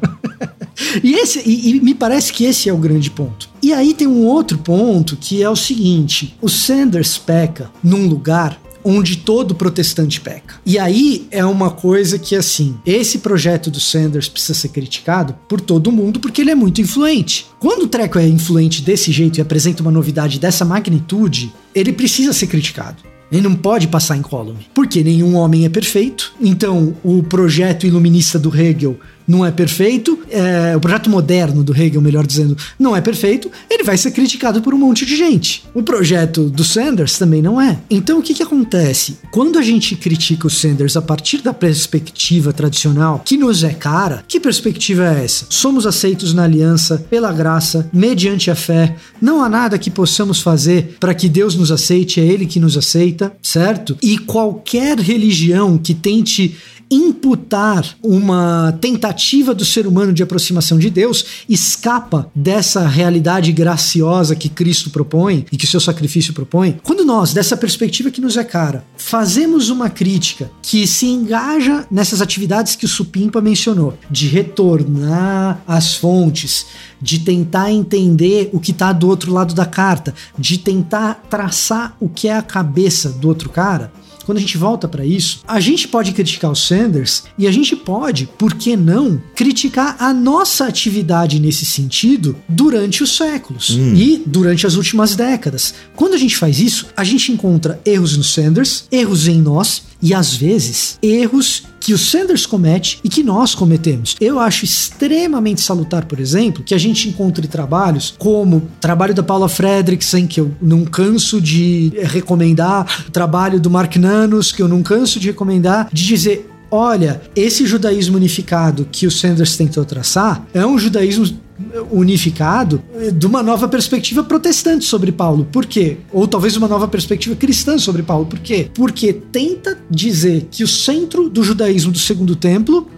B: e, esse, e, e me parece que esse é o grande ponto. E aí tem um outro ponto que é o seguinte: o Sanders peca num lugar onde todo protestante peca. E aí é uma coisa que, assim, esse projeto do Sanders precisa ser criticado por todo mundo porque ele é muito influente. Quando o treco é influente desse jeito e apresenta uma novidade dessa magnitude, ele precisa ser criticado. Ele não pode passar incólume. Porque nenhum homem é perfeito. Então, o projeto iluminista do Hegel não é perfeito, é, o projeto moderno do Hegel, melhor dizendo, não é perfeito, ele vai ser criticado por um monte de gente. O projeto do Sanders também não é. Então o que, que acontece? Quando a gente critica o Sanders a partir da perspectiva tradicional, que nos é cara, que perspectiva é essa? Somos aceitos na aliança pela graça, mediante a fé, não há nada que possamos fazer para que Deus nos aceite, é Ele que nos aceita, certo? E qualquer religião que tente imputar uma tentativa do ser humano de aproximação de Deus escapa dessa realidade graciosa que Cristo propõe e que seu sacrifício propõe. Quando nós, dessa perspectiva que nos é cara, fazemos uma crítica que se engaja nessas atividades que o Supimpa mencionou, de retornar às fontes, de tentar entender o que está do outro lado da carta, de tentar traçar o que é a cabeça do outro cara, quando a gente volta para isso, a gente pode criticar o Sanders e a gente pode, por que não, criticar a nossa atividade nesse sentido durante os séculos hum. e durante as últimas décadas. Quando a gente faz isso, a gente encontra erros no Sanders, erros em nós e às vezes erros que o Sanders comete e que nós cometemos. Eu acho extremamente salutar, por exemplo, que a gente encontre trabalhos como o trabalho da Paula Fredrickson, que eu não canso de recomendar, o trabalho do Mark Nanos, que eu não canso de recomendar, de dizer olha, esse judaísmo unificado que o Sanders tentou traçar é um judaísmo unificado de uma nova perspectiva protestante sobre Paulo. Por quê? Ou talvez uma nova perspectiva cristã sobre Paulo. Por quê? Porque tenta dizer que o centro do judaísmo do Segundo Templo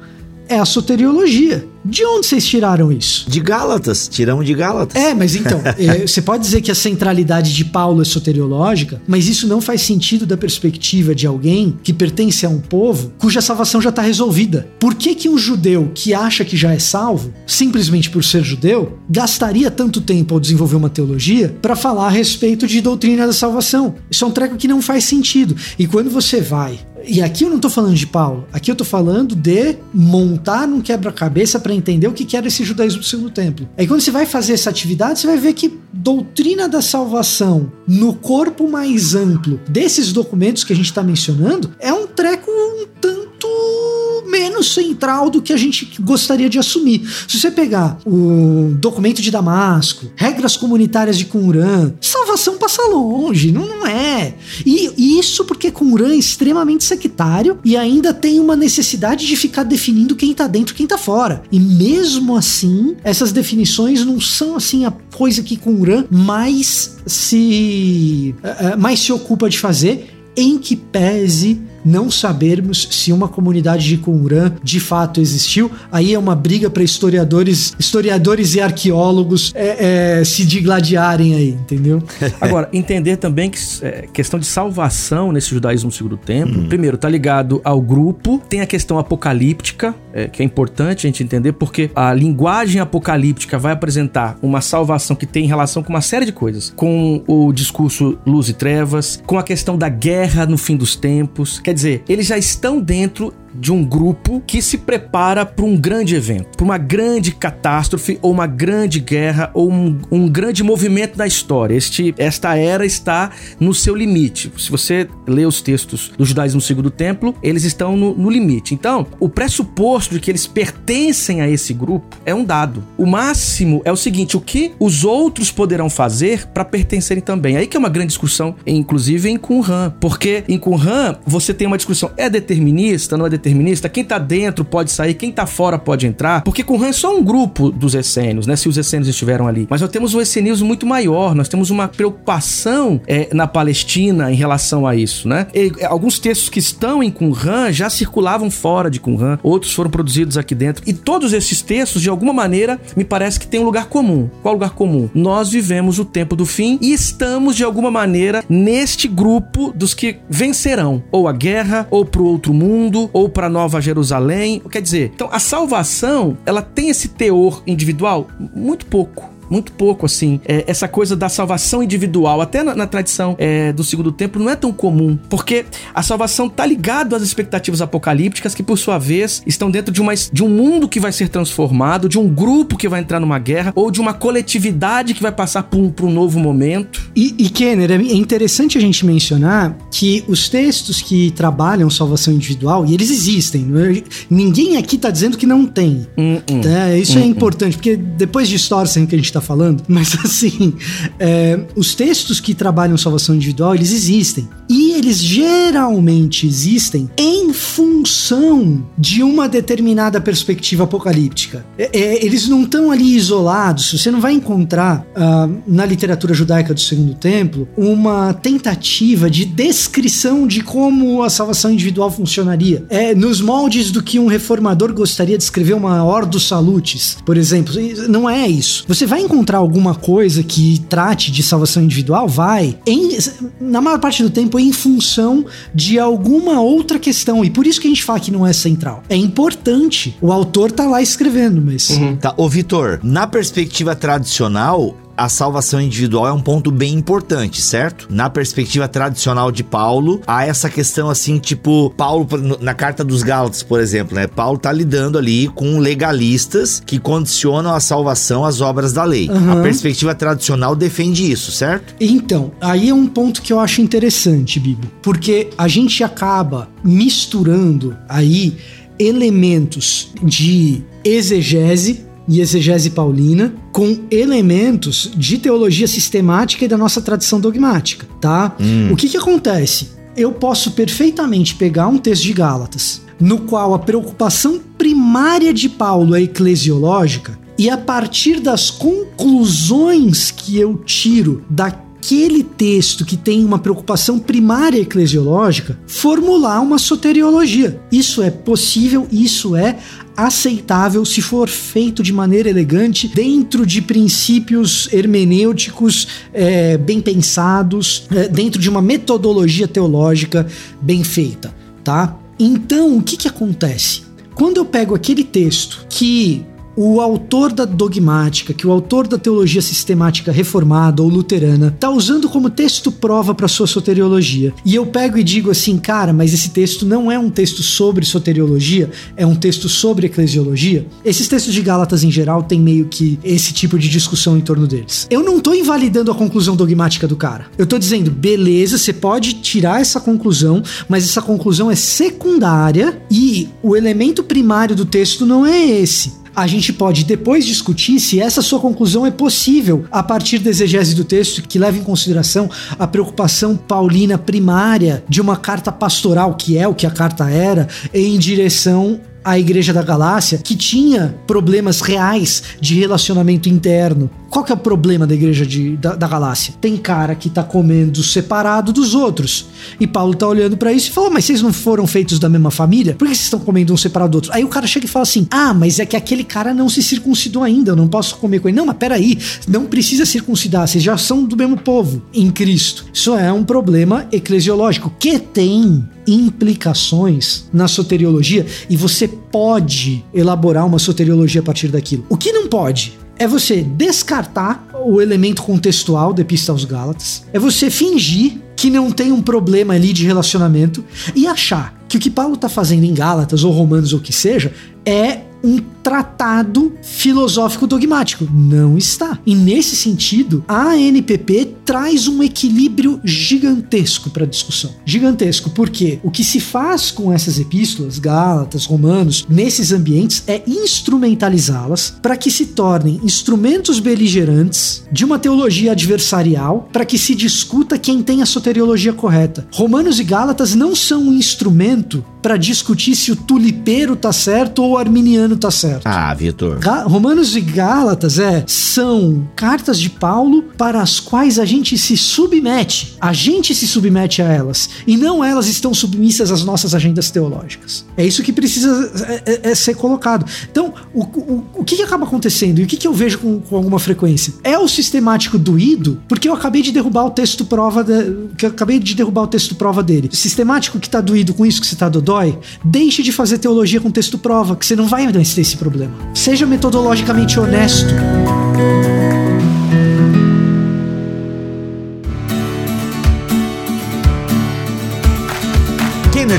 B: é a soteriologia. De onde vocês tiraram isso?
A: De Gálatas, tiramos de Gálatas.
B: É, mas então, é, você pode dizer que a centralidade de Paulo é soteriológica, mas isso não faz sentido da perspectiva de alguém que pertence a um povo cuja salvação já está resolvida. Por que, que um judeu que acha que já é salvo, simplesmente por ser judeu, gastaria tanto tempo ao desenvolver uma teologia para falar a respeito de doutrina da salvação? Isso é um treco que não faz sentido. E quando você vai e aqui eu não tô falando de Paulo, aqui eu tô falando de montar num quebra-cabeça para entender o que era esse judaísmo do segundo templo. Aí quando você vai fazer essa atividade, você vai ver que doutrina da salvação no corpo mais amplo desses documentos que a gente está mencionando é um treco um tanto menos central do que a gente gostaria de assumir. Se você pegar o documento de Damasco, regras comunitárias de Qumran, salvação passa longe, não, não é. E isso porque Qumran é extremamente sectário e ainda tem uma necessidade de ficar definindo quem tá dentro e quem tá fora. E mesmo assim, essas definições não são assim a coisa que Qumran mais se uh, mais se ocupa de fazer em que pese não sabermos se uma comunidade de Qumran de fato existiu. Aí é uma briga para historiadores, historiadores e arqueólogos é, é, se digladiarem aí, entendeu?
C: Agora, entender também que é, questão de salvação nesse judaísmo do segundo tempo, hum. primeiro, tá ligado ao grupo, tem a questão apocalíptica, é, que é importante a gente entender, porque a linguagem apocalíptica vai apresentar uma salvação que tem relação com uma série de coisas, com o discurso luz e trevas, com a questão da guerra no fim dos tempos, quer dizer, eles já estão dentro de um grupo que se prepara para um grande evento, para uma grande catástrofe ou uma grande guerra ou um, um, grande movimento da história. Este, esta era está no seu limite. Se você lê os textos do judaísmo segundo templo, eles estão no, no limite. Então, o pressuposto de que eles pertencem a esse grupo é um dado. O máximo é o seguinte: o que os outros poderão fazer para pertencerem também? Aí que é uma grande discussão, inclusive em Qumran, porque em Qumran você tem uma discussão é determinista, não é determinista determinista, quem tá dentro pode sair, quem tá fora pode entrar, porque Qumran é só um grupo dos essênios, né? Se os essênios estiveram ali. Mas nós temos um essenismo muito maior, nós temos uma preocupação é, na Palestina em relação a isso, né? E, é, alguns textos que estão em Qumran já circulavam fora de Qumran, outros foram produzidos aqui dentro. E todos esses textos, de alguma maneira, me parece que tem um lugar comum. Qual lugar comum? Nós vivemos o tempo do fim e estamos, de alguma maneira, neste grupo dos que vencerão ou a guerra, ou pro outro mundo, ou para Nova Jerusalém. Quer dizer, então a salvação, ela tem esse teor individual? Muito pouco muito pouco, assim. É, essa coisa da salvação individual, até na, na tradição é, do segundo tempo, não é tão comum, porque a salvação tá ligado às expectativas apocalípticas que, por sua vez, estão dentro de, uma, de um mundo que vai ser transformado, de um grupo que vai entrar numa guerra, ou de uma coletividade que vai passar por um, por um novo momento.
B: E, e Kenner, é interessante a gente mencionar que os textos que trabalham salvação individual, e eles existem, é? ninguém aqui tá dizendo que não tem.
C: Hum, hum.
B: É, isso é importante, porque depois distorcem o que a gente tá falando, mas assim, é, os textos que trabalham salvação individual, eles existem. E eles geralmente existem em função de uma determinada perspectiva apocalíptica. É, é, eles não estão ali isolados. Você não vai encontrar uh, na literatura judaica do Segundo Templo uma tentativa de descrição de como a salvação individual funcionaria. É nos moldes do que um reformador gostaria de escrever uma Ordo Salutis, por exemplo. Não é isso. Você vai encontrar alguma coisa que trate de salvação individual? Vai. Em, na maior parte do tempo, em função de alguma outra questão. E por isso que a gente fala que não é central. É importante. O autor tá lá escrevendo, mas.
A: Uhum. Tá. Ô, Vitor, na perspectiva tradicional, a salvação individual é um ponto bem importante, certo? Na perspectiva tradicional de Paulo, há essa questão assim, tipo, Paulo, na carta dos Gálatas, por exemplo, né? Paulo tá lidando ali com legalistas que condicionam a salvação às obras da lei. Uhum. A perspectiva tradicional defende isso, certo?
B: Então, aí é um ponto que eu acho interessante, Bibo, porque a gente acaba misturando aí elementos de exegese e exegese paulina com elementos de teologia sistemática e da nossa tradição dogmática, tá? Hum. O que que acontece? Eu posso perfeitamente pegar um texto de Gálatas, no qual a preocupação primária de Paulo é eclesiológica, e a partir das conclusões que eu tiro daquele texto que tem uma preocupação primária eclesiológica, formular uma soteriologia. Isso é possível, isso é aceitável se for feito de maneira elegante, dentro de princípios hermenêuticos é, bem pensados, é, dentro de uma metodologia teológica bem feita, tá? Então, o que que acontece? Quando eu pego aquele texto que o autor da dogmática, que o autor da teologia sistemática reformada ou luterana está usando como texto prova para sua soteriologia. E eu pego e digo assim, cara, mas esse texto não é um texto sobre soteriologia, é um texto sobre eclesiologia. Esses textos de Gálatas em geral têm meio que esse tipo de discussão em torno deles. Eu não estou invalidando a conclusão dogmática do cara. Eu estou dizendo, beleza, você pode tirar essa conclusão, mas essa conclusão é secundária e o elemento primário do texto não é esse a gente pode depois discutir se essa sua conclusão é possível a partir da exegese do texto que leva em consideração a preocupação paulina primária de uma carta pastoral, que é o que a carta era, em direção a Igreja da Galácia, que tinha problemas reais de relacionamento interno. Qual que é o problema da Igreja de, da, da Galácia? Tem cara que tá comendo separado dos outros. E Paulo tá olhando para isso e fala: Mas vocês não foram feitos da mesma família? Por que vocês estão comendo um separado do outro? Aí o cara chega e fala assim: Ah, mas é que aquele cara não se circuncidou ainda, eu não posso comer com ele. Não, mas peraí, não precisa circuncidar, vocês já são do mesmo povo em Cristo. Isso é um problema eclesiológico que tem implicações na soteriologia e você pode elaborar uma soteriologia a partir daquilo. O que não pode é você descartar o elemento contextual da Epístola aos Gálatas, é você fingir que não tem um problema ali de relacionamento e achar que o que Paulo está fazendo em Gálatas ou Romanos ou o que seja é um tratado filosófico dogmático. Não está. E nesse sentido, a NPP traz um equilíbrio gigantesco para a discussão. Gigantesco, porque o que se faz com essas epístolas, Gálatas, Romanos, nesses ambientes é instrumentalizá-las para que se tornem instrumentos beligerantes de uma teologia adversarial para que se discuta quem tem a soteriologia correta. Romanos e Gálatas não são um instrumento para discutir se o tulipeiro tá certo ou o arminiano tá certo.
A: Ah, Vitor.
B: Romanos e Gálatas é são cartas de Paulo para as quais a gente se submete. A gente se submete a elas e não elas estão submissas às nossas agendas teológicas. É isso que precisa é, é, é ser colocado. Então, o, o, o que, que, acaba acontecendo e o que, que eu vejo com, com, alguma frequência? É o sistemático doído, porque eu acabei de derrubar o texto prova de, que eu acabei de derrubar o texto prova dele. O sistemático que tá doído com isso que você tá dodói dói, deixe de fazer teologia com texto prova, que você não vai mais ter esse problema. Seja metodologicamente honesto.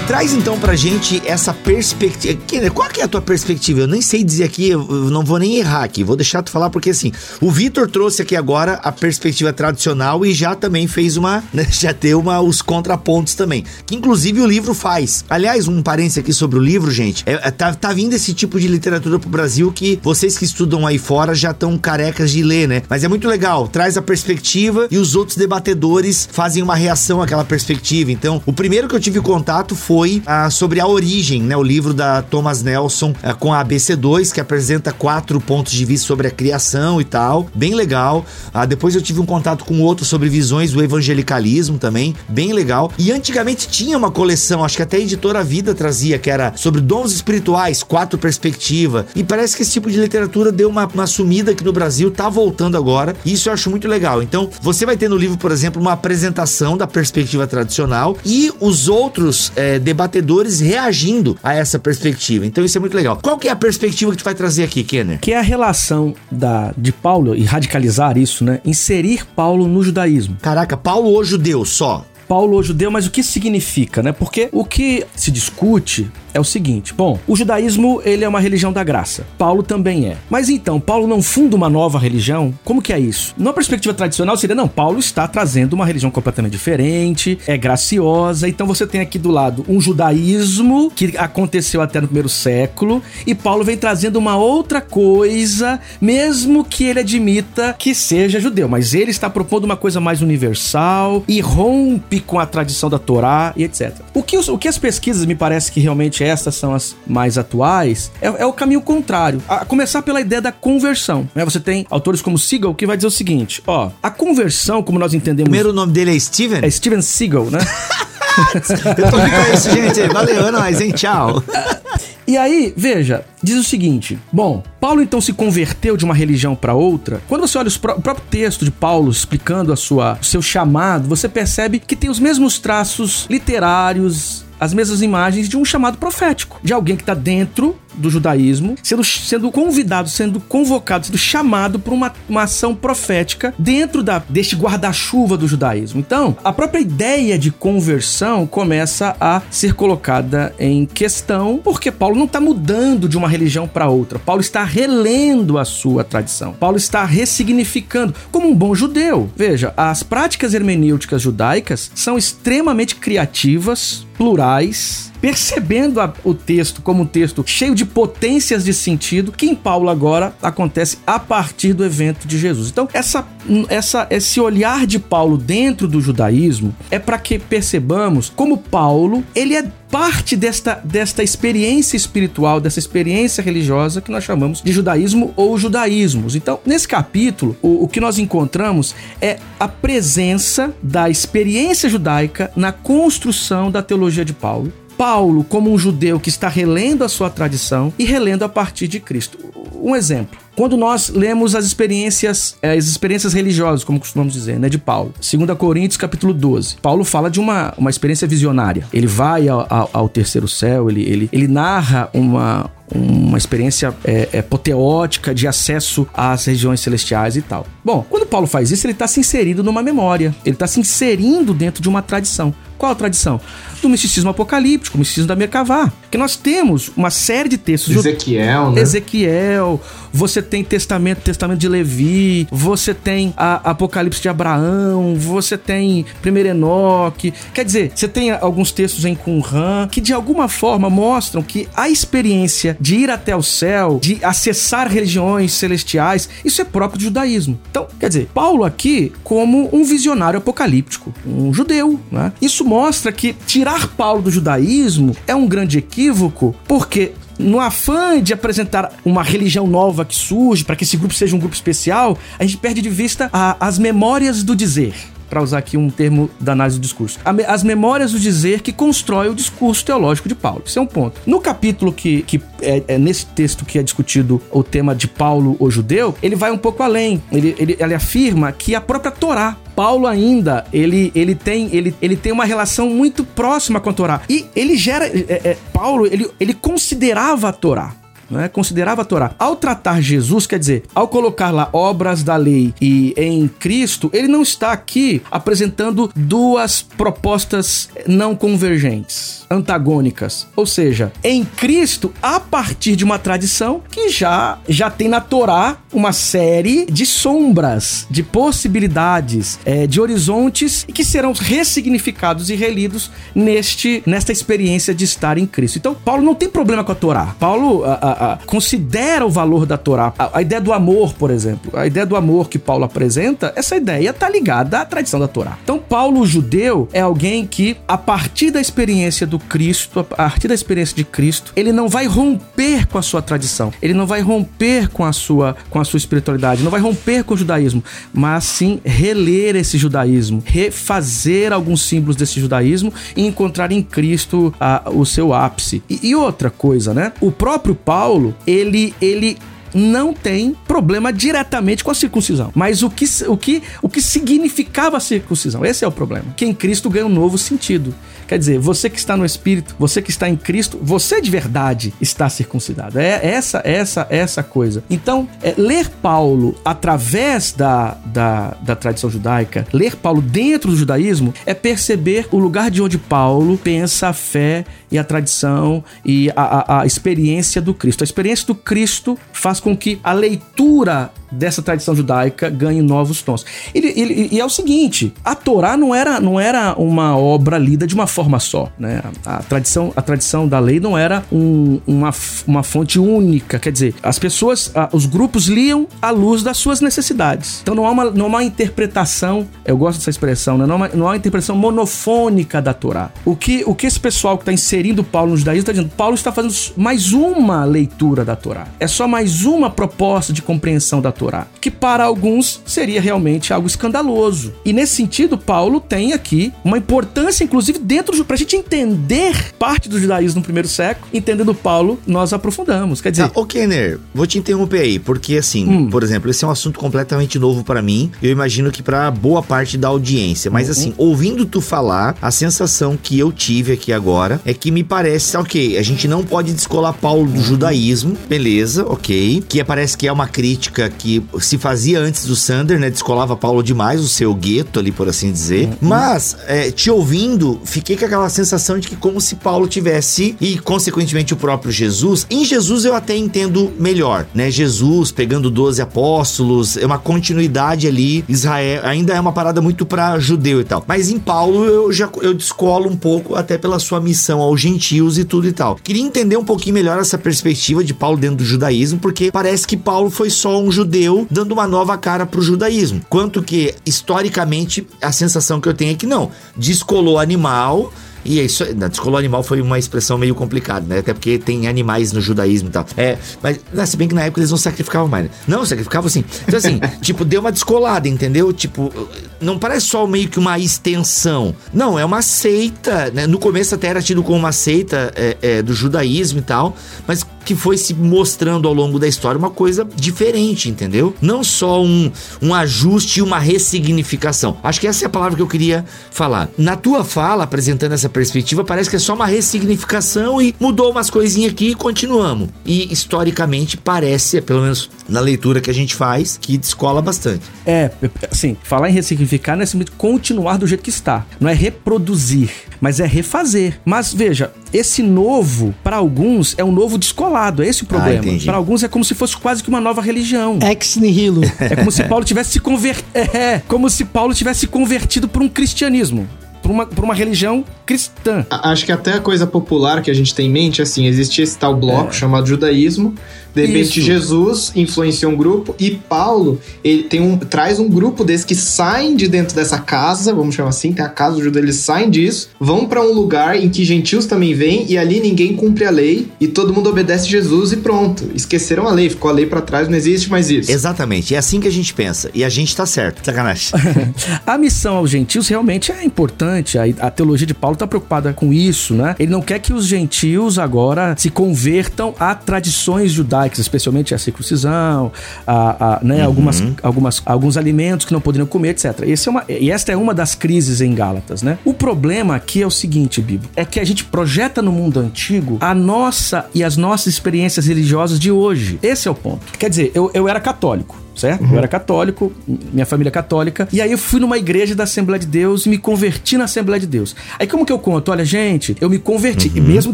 A: Traz então pra gente essa perspectiva. Kenner, qual que é a tua perspectiva? Eu nem sei dizer aqui, eu não vou nem errar aqui, vou deixar tu falar, porque assim, o Vitor trouxe aqui agora a perspectiva tradicional e já também fez uma, né, já deu uma, os contrapontos também, que inclusive o livro faz. Aliás, um parênteses aqui sobre o livro, gente, é, é, tá, tá vindo esse tipo de literatura pro Brasil que vocês que estudam aí fora já estão carecas de ler, né? Mas é muito legal, traz a perspectiva e os outros debatedores fazem uma reação àquela perspectiva. Então, o primeiro que eu tive contato foi ah, sobre a origem, né? O livro da Thomas Nelson ah, com a ABC2, que apresenta quatro pontos de vista sobre a criação e tal. Bem legal. Ah, depois eu tive um contato com outro sobre visões do evangelicalismo também. Bem legal. E antigamente tinha uma coleção, acho que até a editora Vida trazia, que era sobre dons espirituais, quatro perspectivas. E parece que esse tipo de literatura deu uma, uma sumida aqui no Brasil, tá voltando agora. E isso eu acho muito legal. Então, você vai ter no livro, por exemplo, uma apresentação da perspectiva tradicional e os outros é, debatedores reagindo a essa perspectiva. Então, isso é muito legal. Qual que é a perspectiva que tu vai trazer aqui, Kenner?
C: Que é a relação da, de Paulo, e radicalizar isso, né? Inserir Paulo no judaísmo.
A: Caraca, Paulo o judeu só.
C: Paulo o judeu, mas o que significa, né? Porque o que se discute é o seguinte: bom, o judaísmo ele é uma religião da graça. Paulo também é. Mas então, Paulo não funda uma nova religião? Como que é isso? Numa perspectiva tradicional seria não, Paulo está trazendo uma religião completamente diferente, é graciosa. Então você tem aqui do lado um judaísmo que aconteceu até no primeiro século e Paulo vem trazendo uma outra coisa, mesmo que ele admita que seja judeu, mas ele está propondo uma coisa mais universal e rompe com a tradição da Torá e etc. O que, os, o que as pesquisas me parece que realmente estas são as mais atuais, é, é o caminho contrário. A começar pela ideia da conversão. Né? Você tem autores como Siegel que vai dizer o seguinte: ó, a conversão, como nós entendemos.
A: Primeiro o nome dele é Steven?
C: É Steven Siegel, né?
A: Eu tô com isso, gente. Valeu, é nóis, hein? Tchau.
C: E aí, veja, diz o seguinte: bom, Paulo então se converteu de uma religião para outra. Quando você olha o próprio texto de Paulo explicando a sua, o seu chamado, você percebe que tem os mesmos traços literários, as mesmas imagens de um chamado profético, de alguém que está dentro do judaísmo, sendo, sendo convidado, sendo convocado, sendo chamado para uma, uma ação profética dentro da, deste guarda-chuva do judaísmo. Então, a própria ideia de conversão começa a ser colocada em questão, porque Paulo não está mudando de uma religião para outra. Paulo está relendo a sua tradição. Paulo está ressignificando, como um bom judeu. Veja, as práticas hermenêuticas judaicas são extremamente criativas, plurais, percebendo a, o texto como um texto cheio de potências de sentido, que em Paulo agora acontece a partir do evento de Jesus. Então, essa, essa, esse olhar de Paulo dentro do judaísmo é para que percebamos como Paulo ele é parte desta, desta experiência espiritual, dessa experiência religiosa que nós chamamos de judaísmo ou judaísmos. Então, nesse capítulo, o, o que nós encontramos é a presença da experiência judaica na construção da teologia de Paulo Paulo como um judeu que está relendo a sua tradição e relendo a partir de Cristo. Um exemplo. Quando nós lemos as experiências, eh, as experiências religiosas, como costumamos dizer, né, de Paulo, 2 Coríntios capítulo 12, Paulo fala de uma, uma experiência visionária. Ele vai ao, ao, ao terceiro céu, ele, ele, ele narra uma, uma experiência é, é, poteótica de acesso às regiões celestiais e tal. Bom, quando Paulo faz isso, ele está se inserindo numa memória, ele está se inserindo dentro de uma tradição. Qual a tradição? Do misticismo apocalíptico, o misticismo da Merkavá. Que nós temos uma série de textos.
D: Ezequiel, né?
C: Ezequiel, você tem Testamento, Testamento de Levi, você tem a Apocalipse de Abraão, você tem Primeiro Enoque. Quer dizer, você tem alguns textos em Qumran que de alguma forma mostram que a experiência de ir até o céu, de acessar religiões celestiais, isso é próprio do judaísmo. Então, quer dizer, Paulo aqui como um visionário apocalíptico, um judeu, né? Isso mostra que tirar Paulo do judaísmo é um grande equívoco, porque no afã de apresentar uma religião nova que surge, para que esse grupo seja um grupo especial, a gente perde de vista a, as memórias do dizer para usar aqui um termo da análise do discurso. As memórias do dizer que constrói o discurso teológico de Paulo. Isso é um ponto. No capítulo que, que é, é nesse texto que é discutido o tema de Paulo, o judeu, ele vai um pouco além. Ele, ele, ele afirma que a própria Torá Paulo ainda, ele, ele, tem, ele, ele tem uma relação muito próxima com a Torá. E ele gera. É, é, Paulo, ele, ele considerava a Torá né? considerava a Torá. Ao tratar Jesus, quer dizer, ao colocar lá obras da lei e em Cristo, ele não está aqui apresentando duas propostas não convergentes, antagônicas. Ou seja, em Cristo, a partir de uma tradição que já, já tem na Torá uma série de sombras, de possibilidades, é, de horizontes que serão ressignificados e relidos neste, nesta experiência de estar em Cristo. Então, Paulo não tem problema com a Torá. Paulo a, a, a, considera o valor da Torá. A, ideia do amor, por exemplo, a ideia do amor que Paulo apresenta, essa ideia está ligada à tradição da Torá. Então, Paulo, judeu, é alguém que, a partir da experiência do Cristo, a partir da experiência de Cristo, ele não vai romper com a sua tradição, ele não vai romper com a sua, com a sua espiritualidade, não vai romper com o judaísmo, mas sim reler esse judaísmo, refazer alguns símbolos desse judaísmo e encontrar em Cristo a, o seu ápice. E, e outra coisa, né? O próprio Paulo, ele, ele não tem problema diretamente com a circuncisão. Mas o que, o que, o que significava a circuncisão? Esse é o problema. Que em Cristo ganha um novo sentido. Quer dizer, você que está no Espírito, você que está em Cristo, você de verdade está circuncidado. É essa, essa, essa coisa. Então, é, ler Paulo através da, da, da tradição judaica, ler Paulo dentro do judaísmo, é perceber o lugar de onde Paulo pensa a fé e a tradição e a, a, a experiência do Cristo. A experiência do Cristo faz com que a leitura dessa tradição judaica ganhe novos tons. Ele, ele, e é o seguinte: a Torá não era, não era uma obra lida de uma forma só. Né? A, tradição, a tradição da lei não era um, uma, uma fonte única. Quer dizer, as pessoas, os grupos liam à luz das suas necessidades. Então não há uma, não há uma interpretação, eu gosto dessa expressão, né? não, há uma, não há uma interpretação monofônica da Torá. O que, o que esse pessoal que está inserindo Paulo no judaísmo está dizendo? Paulo está fazendo mais uma leitura da Torá. É só mais uma proposta de compreensão da Torá, que para alguns seria realmente algo escandaloso. E nesse sentido, Paulo tem aqui uma importância, inclusive, dentro do. Para a gente entender parte do judaísmo no primeiro século, entendendo Paulo, nós aprofundamos. Quer dizer. Ah,
A: ô, Kenner, vou te interromper aí, porque assim, hum. por exemplo, esse é um assunto completamente novo para mim. Eu imagino que para boa parte da audiência. Mas uhum. assim, ouvindo tu falar, a sensação que eu tive aqui agora é que me parece, ok, a gente não pode descolar Paulo do judaísmo, beleza, ok. Que parece que é uma crítica que que se fazia antes do Sander, né? Descolava Paulo demais, o seu gueto ali, por assim dizer. Uhum. Mas, é, te ouvindo, fiquei com aquela sensação de que como se Paulo tivesse, e consequentemente o próprio Jesus, em Jesus eu até entendo melhor, né? Jesus pegando 12 apóstolos, é uma continuidade ali, Israel ainda é uma parada muito para judeu e tal. Mas em Paulo eu já eu descolo um pouco até pela sua missão aos gentios e tudo e tal. Queria entender um pouquinho melhor essa perspectiva de Paulo dentro do judaísmo, porque parece que Paulo foi só um judeu dando uma nova cara pro judaísmo. Quanto que, historicamente, a sensação que eu tenho é que não, descolou animal, e isso, descolou animal foi uma expressão meio complicada, né? Até porque tem animais no judaísmo e tal. É, mas né, se bem que na época eles não sacrificavam mais. Né? Não, sacrificavam assim. Então, assim, tipo, deu uma descolada, entendeu? Tipo, não parece só meio que uma extensão. Não, é uma seita, né? No começo até era tido como uma seita é, é, do judaísmo e tal, mas que foi se mostrando ao longo da história uma coisa diferente, entendeu? Não só um, um ajuste e uma ressignificação. Acho que essa é a palavra que eu queria falar. Na tua fala, apresentando essa perspectiva, parece que é só uma ressignificação e mudou umas coisinhas aqui e continuamos. E historicamente parece, pelo menos na leitura que a gente faz, que descola bastante.
C: É, assim, falar em ressignificar não é simplesmente continuar do jeito que está. Não é reproduzir, mas é refazer. Mas veja, esse novo, para alguns, é um novo descolado é esse o ah, problema. Ah, Para alguns é como se fosse quase que uma nova religião.
B: Ex nihilo.
C: É como se Paulo tivesse se convertido. É, como se Paulo tivesse se convertido para um cristianismo por uma, por uma religião cristã.
D: Acho que até a coisa popular que a gente tem em mente, assim, existia esse tal bloco é. chamado judaísmo, de repente, Isso. Jesus influenciou um grupo e Paulo ele tem um, traz um grupo desses que saem de dentro dessa casa, vamos chamar assim, tem a casa do judeu, eles saem disso, vão para um lugar em que gentios também vêm e ali ninguém cumpre a lei e todo mundo obedece Jesus e pronto. Esqueceram a lei, ficou a lei para trás, não existe mais isso.
A: Exatamente, é assim que a gente pensa e a gente tá certo. Sacanagem.
C: a missão aos gentios realmente é importante interessante. A, a teologia de Paulo está preocupada com isso, né? Ele não quer que os gentios agora se convertam a tradições judaicas, especialmente a circuncisão, a, a né, uhum. algumas, algumas, alguns alimentos que não poderiam comer, etc. Esse é uma, e esta é uma das crises em Gálatas, né? O problema aqui é o seguinte, Bibo, é que a gente projeta no mundo antigo a nossa e as nossas experiências religiosas de hoje. Esse é o ponto. Quer dizer, eu, eu era católico certo? Uhum. Eu era católico, minha família é católica, e aí eu fui numa igreja da Assembleia de Deus e me converti na Assembleia de Deus. Aí como que eu conto? Olha, gente, eu me converti, uhum. mesmo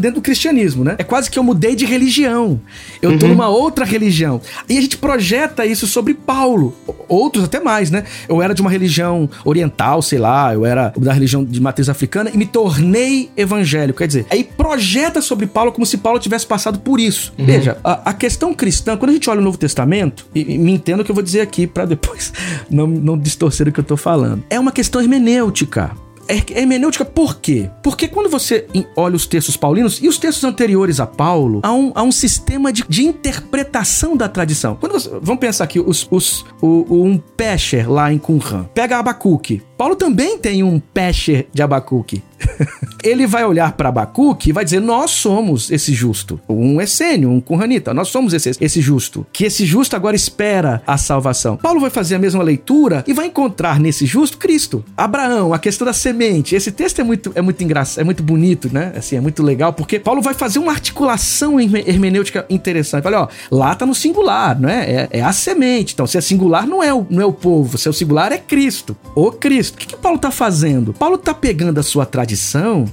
C: dentro do cristianismo, né? É quase que eu mudei de religião. Eu uhum. tô numa outra religião. E a gente projeta isso sobre Paulo. Outros até mais, né? Eu era de uma religião oriental, sei lá, eu era da religião de matriz africana e me tornei evangélico. Quer dizer, aí projeta sobre Paulo como se Paulo tivesse passado por isso. Uhum. Veja, a, a, questão cristã, quando a gente olha o Novo Testamento, e, e me entendo que eu vou dizer aqui para depois não, não distorcer o que eu tô falando. É uma questão hermenêutica. É, é hermenêutica por quê? Porque quando você olha os textos paulinos e os textos anteriores a Paulo, há um, há um sistema de, de interpretação da tradição. Quando você, vamos pensar aqui, os, os, o, um Pesher lá em Qumran, pega Abacuque. Paulo também tem um Pesher de Abacuque. ele vai olhar para Abacuque e vai dizer: Nós somos esse justo. Um essênio, um curranita, nós somos esse, esse justo. Que esse justo agora espera a salvação. Paulo vai fazer a mesma leitura e vai encontrar nesse justo Cristo. Abraão, a questão da semente. Esse texto é muito, é muito engraçado, é muito bonito, né? Assim, é muito legal, porque Paulo vai fazer uma articulação hermenêutica interessante. Olha, ó, lá tá no singular, não é? É, é a semente. Então, se é singular, não é o, não é o povo. Se é o singular, é Cristo. O Cristo. O que, que Paulo tá fazendo? Paulo tá pegando a sua tradição,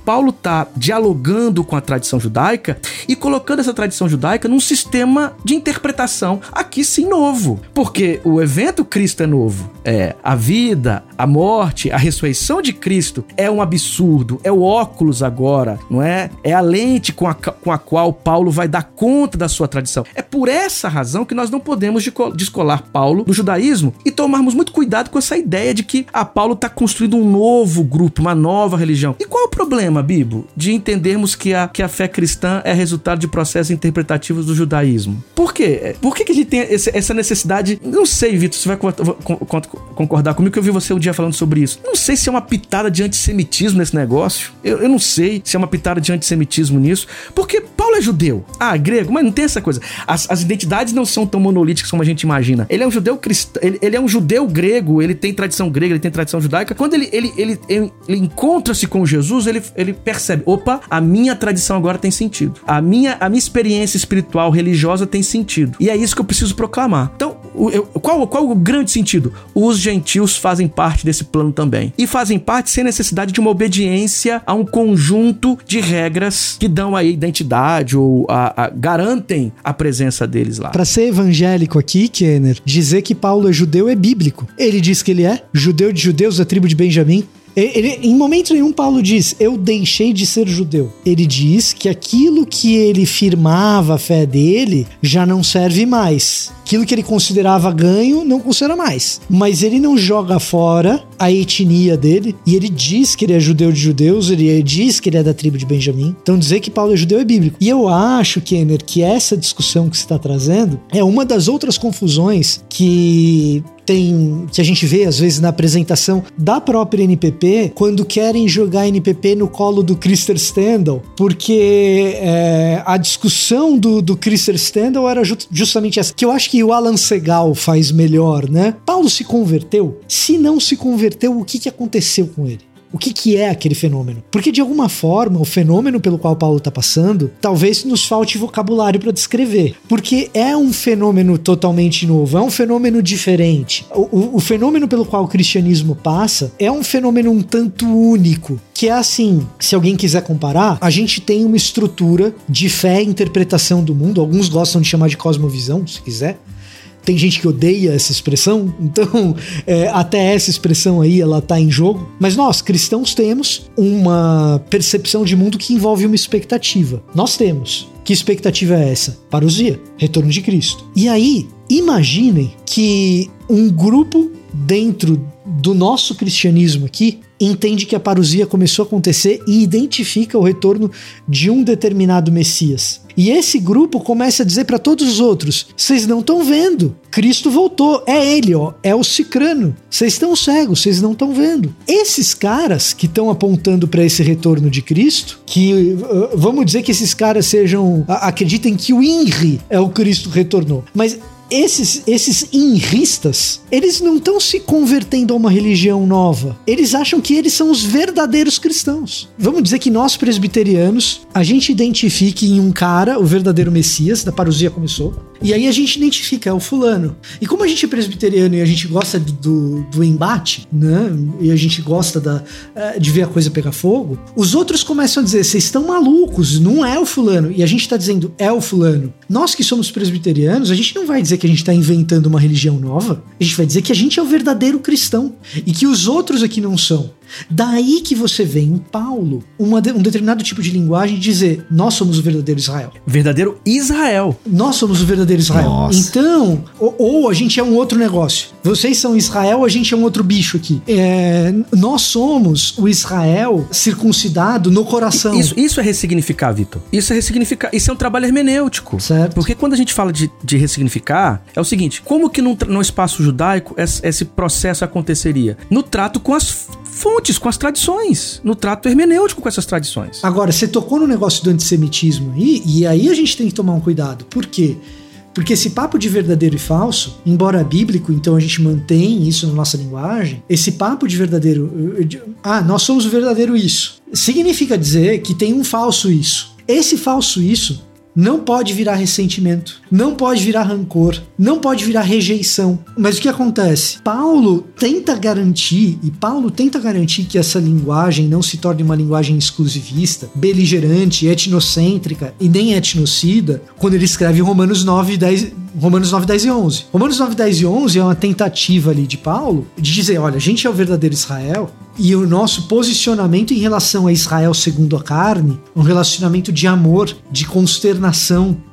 C: Paulo está dialogando com a tradição judaica e colocando essa tradição judaica num sistema de interpretação aqui sim novo. Porque o evento Cristo é novo. É a vida, a morte, a ressurreição de Cristo é um absurdo, é o óculos agora, não é? É a lente com a, com a qual Paulo vai dar conta da sua tradição. É por essa razão que nós não podemos descolar Paulo do judaísmo e tomarmos muito cuidado com essa ideia de que a Paulo está construindo um novo grupo, uma nova religião religião. E qual é o problema, Bibo, de entendermos que a, que a fé cristã é resultado de processos interpretativos do judaísmo? Por quê? Por que, que a gente tem esse, essa necessidade? Não sei, Vitor, você vai concordar comigo que eu vi você um dia falando sobre isso. Não sei se é uma pitada de antissemitismo nesse negócio. Eu, eu não sei se é uma pitada de antissemitismo nisso. Porque Paulo é judeu. Ah, grego, mas não tem essa coisa. As, as identidades não são tão monolíticas como a gente imagina. Ele é um judeu cristão, ele, ele, é um judeu grego, ele tem tradição grega, ele tem tradição judaica. Quando ele, ele, ele, ele, ele encontra-se com Jesus, ele, ele percebe: opa, a minha tradição agora tem sentido. A minha, a minha experiência espiritual, religiosa tem sentido. E é isso que eu preciso proclamar. Então, eu, qual, qual o grande sentido? Os gentios fazem parte desse plano também. E fazem parte sem necessidade de uma obediência a um conjunto de regras que dão a identidade ou a, a, garantem a presença deles lá.
B: Para ser evangélico aqui, Kenner, dizer que Paulo é judeu é bíblico. Ele diz que ele é judeu de judeus da tribo de Benjamim. Ele, em momento nenhum, Paulo diz: Eu deixei de ser judeu. Ele diz que aquilo que ele firmava a fé dele já não serve mais. Aquilo que ele considerava ganho, não considera mais. Mas ele não joga fora a etnia dele. E ele diz que ele é judeu de judeus, ele diz que ele é da tribo de Benjamim. Então dizer que Paulo é judeu é bíblico. E eu acho, Kenner, que essa discussão que você está trazendo é uma das outras confusões que tem que a gente vê às vezes na apresentação da própria NPP quando querem jogar NPP no colo do Christer Stendhal, porque é, a discussão do, do Christer Stendhal era ju justamente essa, que eu acho que o Alan Segal faz melhor, né? Paulo se converteu? Se não se converteu, o que, que aconteceu com ele? O que, que é aquele fenômeno. Porque, de alguma forma, o fenômeno pelo qual Paulo está passando, talvez nos falte vocabulário para descrever. Porque é um fenômeno totalmente novo, é um fenômeno diferente. O, o, o fenômeno pelo qual o cristianismo passa é um fenômeno um tanto único. Que é assim, se alguém quiser comparar, a gente tem uma estrutura de fé e interpretação do mundo. Alguns gostam de chamar de cosmovisão, se quiser tem gente que odeia essa expressão, então é, até essa expressão aí ela tá em jogo. Mas nós, cristãos, temos uma percepção de mundo que envolve uma expectativa. Nós temos. Que expectativa é essa? Parousia, retorno de Cristo. E aí, imaginem que um grupo dentro do nosso cristianismo aqui entende que a parousia começou a acontecer e identifica o retorno de um determinado Messias. E esse grupo começa a dizer para todos os outros: vocês não estão vendo. Cristo voltou, é ele, ó, é o Cicrano. Vocês estão cegos, vocês não estão vendo. Esses caras que estão apontando para esse retorno de Cristo, que uh, vamos dizer que esses caras sejam acreditem que o INRI é o Cristo retornou, mas esses, esses inristas, eles não estão se convertendo a uma religião nova. Eles acham que eles são os verdadeiros cristãos. Vamos dizer que nós, presbiterianos, a gente identifique em um cara o verdadeiro Messias, da parousia começou, e aí a gente identifica, é o fulano. E como a gente é presbiteriano e a gente gosta do, do, embate, né? E a gente gosta da, eh, de ver a coisa pegar fogo, os outros começam a dizer: vocês estão malucos, não é o fulano. E a gente está dizendo: é o fulano. Nós que somos presbiterianos, a gente não vai dizer que a gente está inventando uma religião nova, a gente vai dizer que a gente é o verdadeiro cristão e que os outros aqui não são. Daí que você vê em Paulo uma, um determinado tipo de linguagem dizer: nós somos o verdadeiro Israel.
C: Verdadeiro Israel.
B: Nós somos o verdadeiro Israel. Nossa. Então, ou, ou, a gente é um outro negócio. Vocês são Israel, a gente é um outro bicho aqui. É, nós somos o Israel circuncidado no coração.
C: Isso, isso é ressignificar, Vitor. Isso é ressignificar. Isso é um trabalho hermenêutico.
B: Certo.
C: Porque quando a gente fala de, de ressignificar, é o seguinte: como que no, espaço judaico esse, esse processo aconteceria? No trato com as fontes, com as tradições, no trato hermenêutico com essas tradições.
B: Agora, você tocou no negócio do antissemitismo aí, e aí a gente tem que tomar um cuidado. Por quê? Porque esse papo de verdadeiro e falso, embora bíblico, então a gente mantém isso na nossa linguagem, esse papo de verdadeiro. Ah, nós somos o verdadeiro isso. Significa dizer que tem um falso isso. Esse falso isso não pode virar ressentimento, não pode virar rancor, não pode virar rejeição. Mas o que acontece? Paulo tenta garantir, e Paulo tenta garantir que essa linguagem não se torne uma linguagem exclusivista, beligerante, etnocêntrica e nem etnocida, quando ele escreve Romanos 9, 10, Romanos 9, 10 e 11. Romanos 9, 10 e 11 é uma tentativa ali de Paulo de dizer: olha, a gente é o verdadeiro Israel, e o nosso posicionamento em relação a Israel segundo a carne, um relacionamento de amor, de consternação,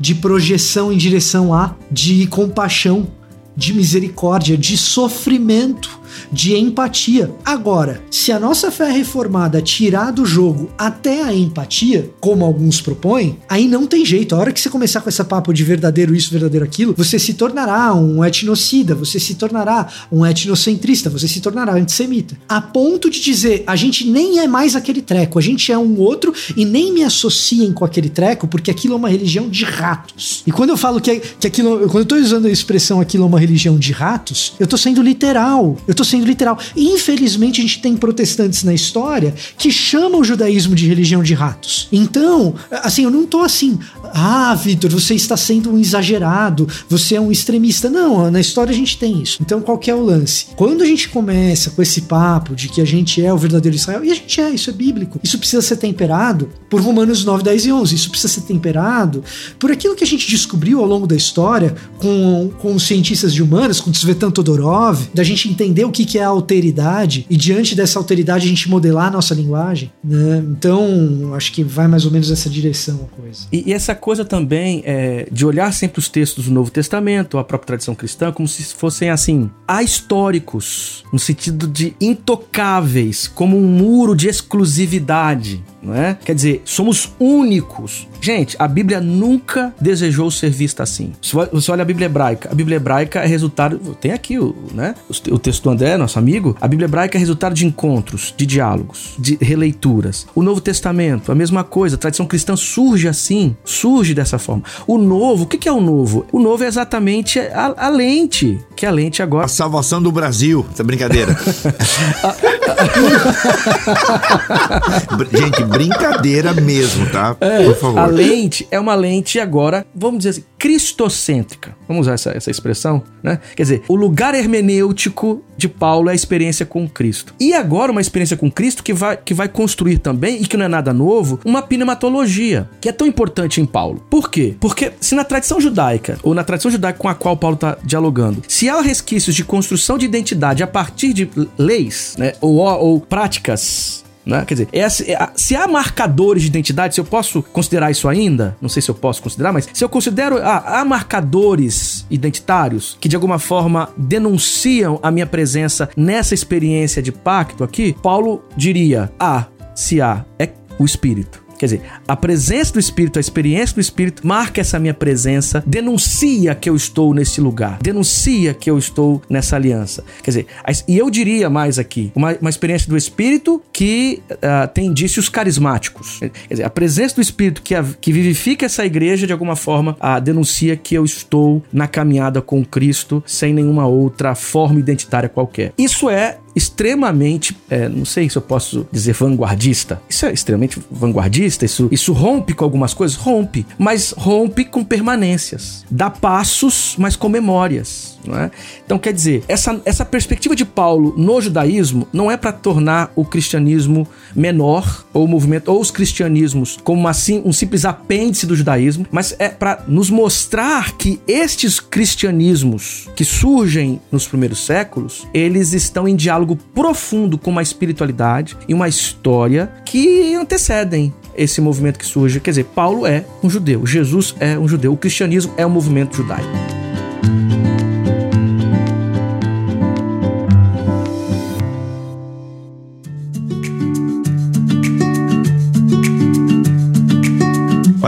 B: de projeção em direção a, de compaixão, de misericórdia, de sofrimento de empatia. Agora, se a nossa fé reformada tirar do jogo até a empatia, como alguns propõem, aí não tem jeito. A hora que você começar com essa papo de verdadeiro isso, verdadeiro aquilo, você se tornará um etnocida, você se tornará um etnocentrista, você se tornará antissemita. A ponto de dizer, a gente nem é mais aquele treco, a gente é um outro e nem me associem com aquele treco, porque aquilo é uma religião de ratos. E quando eu falo que, que aquilo, quando eu tô usando a expressão aquilo é uma religião de ratos, eu tô sendo literal. Eu tô sendo literal. Infelizmente, a gente tem protestantes na história que chamam o judaísmo de religião de ratos. Então, assim, eu não tô assim, ah, Vitor, você está sendo um exagerado, você é um extremista. Não, na história a gente tem isso. Então, qual que é o lance? Quando a gente começa com esse papo de que a gente é o verdadeiro Israel, e a gente é, isso é bíblico, isso precisa ser temperado por Romanos 9, 10 e 11. Isso precisa ser temperado por aquilo que a gente descobriu ao longo da história com, com os cientistas de humanas, com Tsvetan Todorov, da gente entender o que, que é a alteridade e diante dessa alteridade a gente modelar a nossa linguagem, né? Então, acho que vai mais ou menos nessa direção a coisa.
C: E, e essa coisa também é, de olhar sempre os textos do Novo Testamento, a própria tradição cristã, como se fossem assim, ahistóricos, no sentido de intocáveis, como um muro de exclusividade não é? Quer dizer, somos únicos. Gente, a Bíblia nunca desejou ser vista assim. Se você olha a Bíblia hebraica, a Bíblia hebraica é resultado. Tem aqui o, né, o texto do André, nosso amigo. A Bíblia hebraica é resultado de encontros, de diálogos, de releituras. O Novo Testamento, a mesma coisa. A tradição cristã surge assim, surge dessa forma. O novo, o que é o novo? O novo é exatamente a, a lente, que é a lente agora. A
A: salvação do Brasil. Essa brincadeira. Gente, brincadeira mesmo, tá?
C: É, Por favor. A lente é uma lente agora, vamos dizer assim, cristocêntrica. Vamos usar essa, essa expressão, né? Quer dizer, o lugar hermenêutico de Paulo é a experiência com Cristo. E agora uma experiência com Cristo que vai, que vai construir também, e que não é nada novo, uma pneumatologia, que é tão importante em Paulo. Por quê? Porque se na tradição judaica, ou na tradição judaica com a qual Paulo está dialogando, se há resquícios de construção de identidade a partir de leis, né, ou, ou práticas Né? Quer dizer, essa, é se há marcadores de identidade, se eu posso considerar isso ainda, não sei se eu posso considerar, mas se eu considero. Ah, há marcadores identitários que de alguma forma denunciam a minha presença nessa experiência de pacto aqui, Paulo diria: ah, se há, é o Espírito. Quer dizer, a presença do Espírito, a experiência do Espírito marca essa minha presença, denuncia que eu estou nesse lugar, denuncia que eu estou nessa aliança. Quer dizer, e eu diria mais aqui, uma, uma experiência do Espírito que uh, tem indícios carismáticos. Quer dizer, a presença do Espírito que, a, que vivifica essa igreja, de alguma forma, uh, denuncia que eu estou na caminhada com Cristo sem nenhuma outra forma identitária qualquer. Isso é extremamente, é, não sei se eu posso dizer vanguardista. Isso é extremamente vanguardista, isso, isso rompe com algumas coisas? Rompe, mas rompe com permanências. Dá passos, mas com memórias. É? Então, quer dizer, essa, essa perspectiva de Paulo no judaísmo não é para tornar o cristianismo menor, ou o movimento, ou os cristianismos como assim um simples apêndice do judaísmo, mas é para nos mostrar que estes cristianismos que surgem nos primeiros séculos, eles estão em diálogo profundo com uma espiritualidade e uma história que antecedem esse movimento que surge. Quer dizer, Paulo é um judeu, Jesus é um judeu, o cristianismo é um movimento judaico.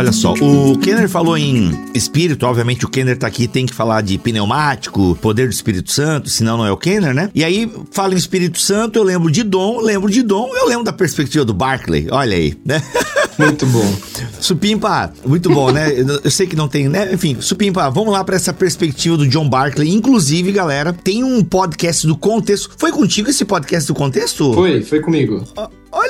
A: Olha só, o Kenner falou em espírito, obviamente o Kenner tá aqui, tem que falar de pneumático, poder do Espírito Santo, senão não é o Kenner, né? E aí, fala em Espírito Santo, eu lembro de Dom, lembro de Dom, eu lembro da perspectiva do Barclay, olha aí, né?
D: Muito bom.
A: Supimpa, muito bom, né? Eu sei que não tem, né? Enfim, Supimpa, vamos lá para essa perspectiva do John Barclay. Inclusive, galera, tem um podcast do Contexto. Foi contigo esse podcast do Contexto?
D: Foi, foi comigo.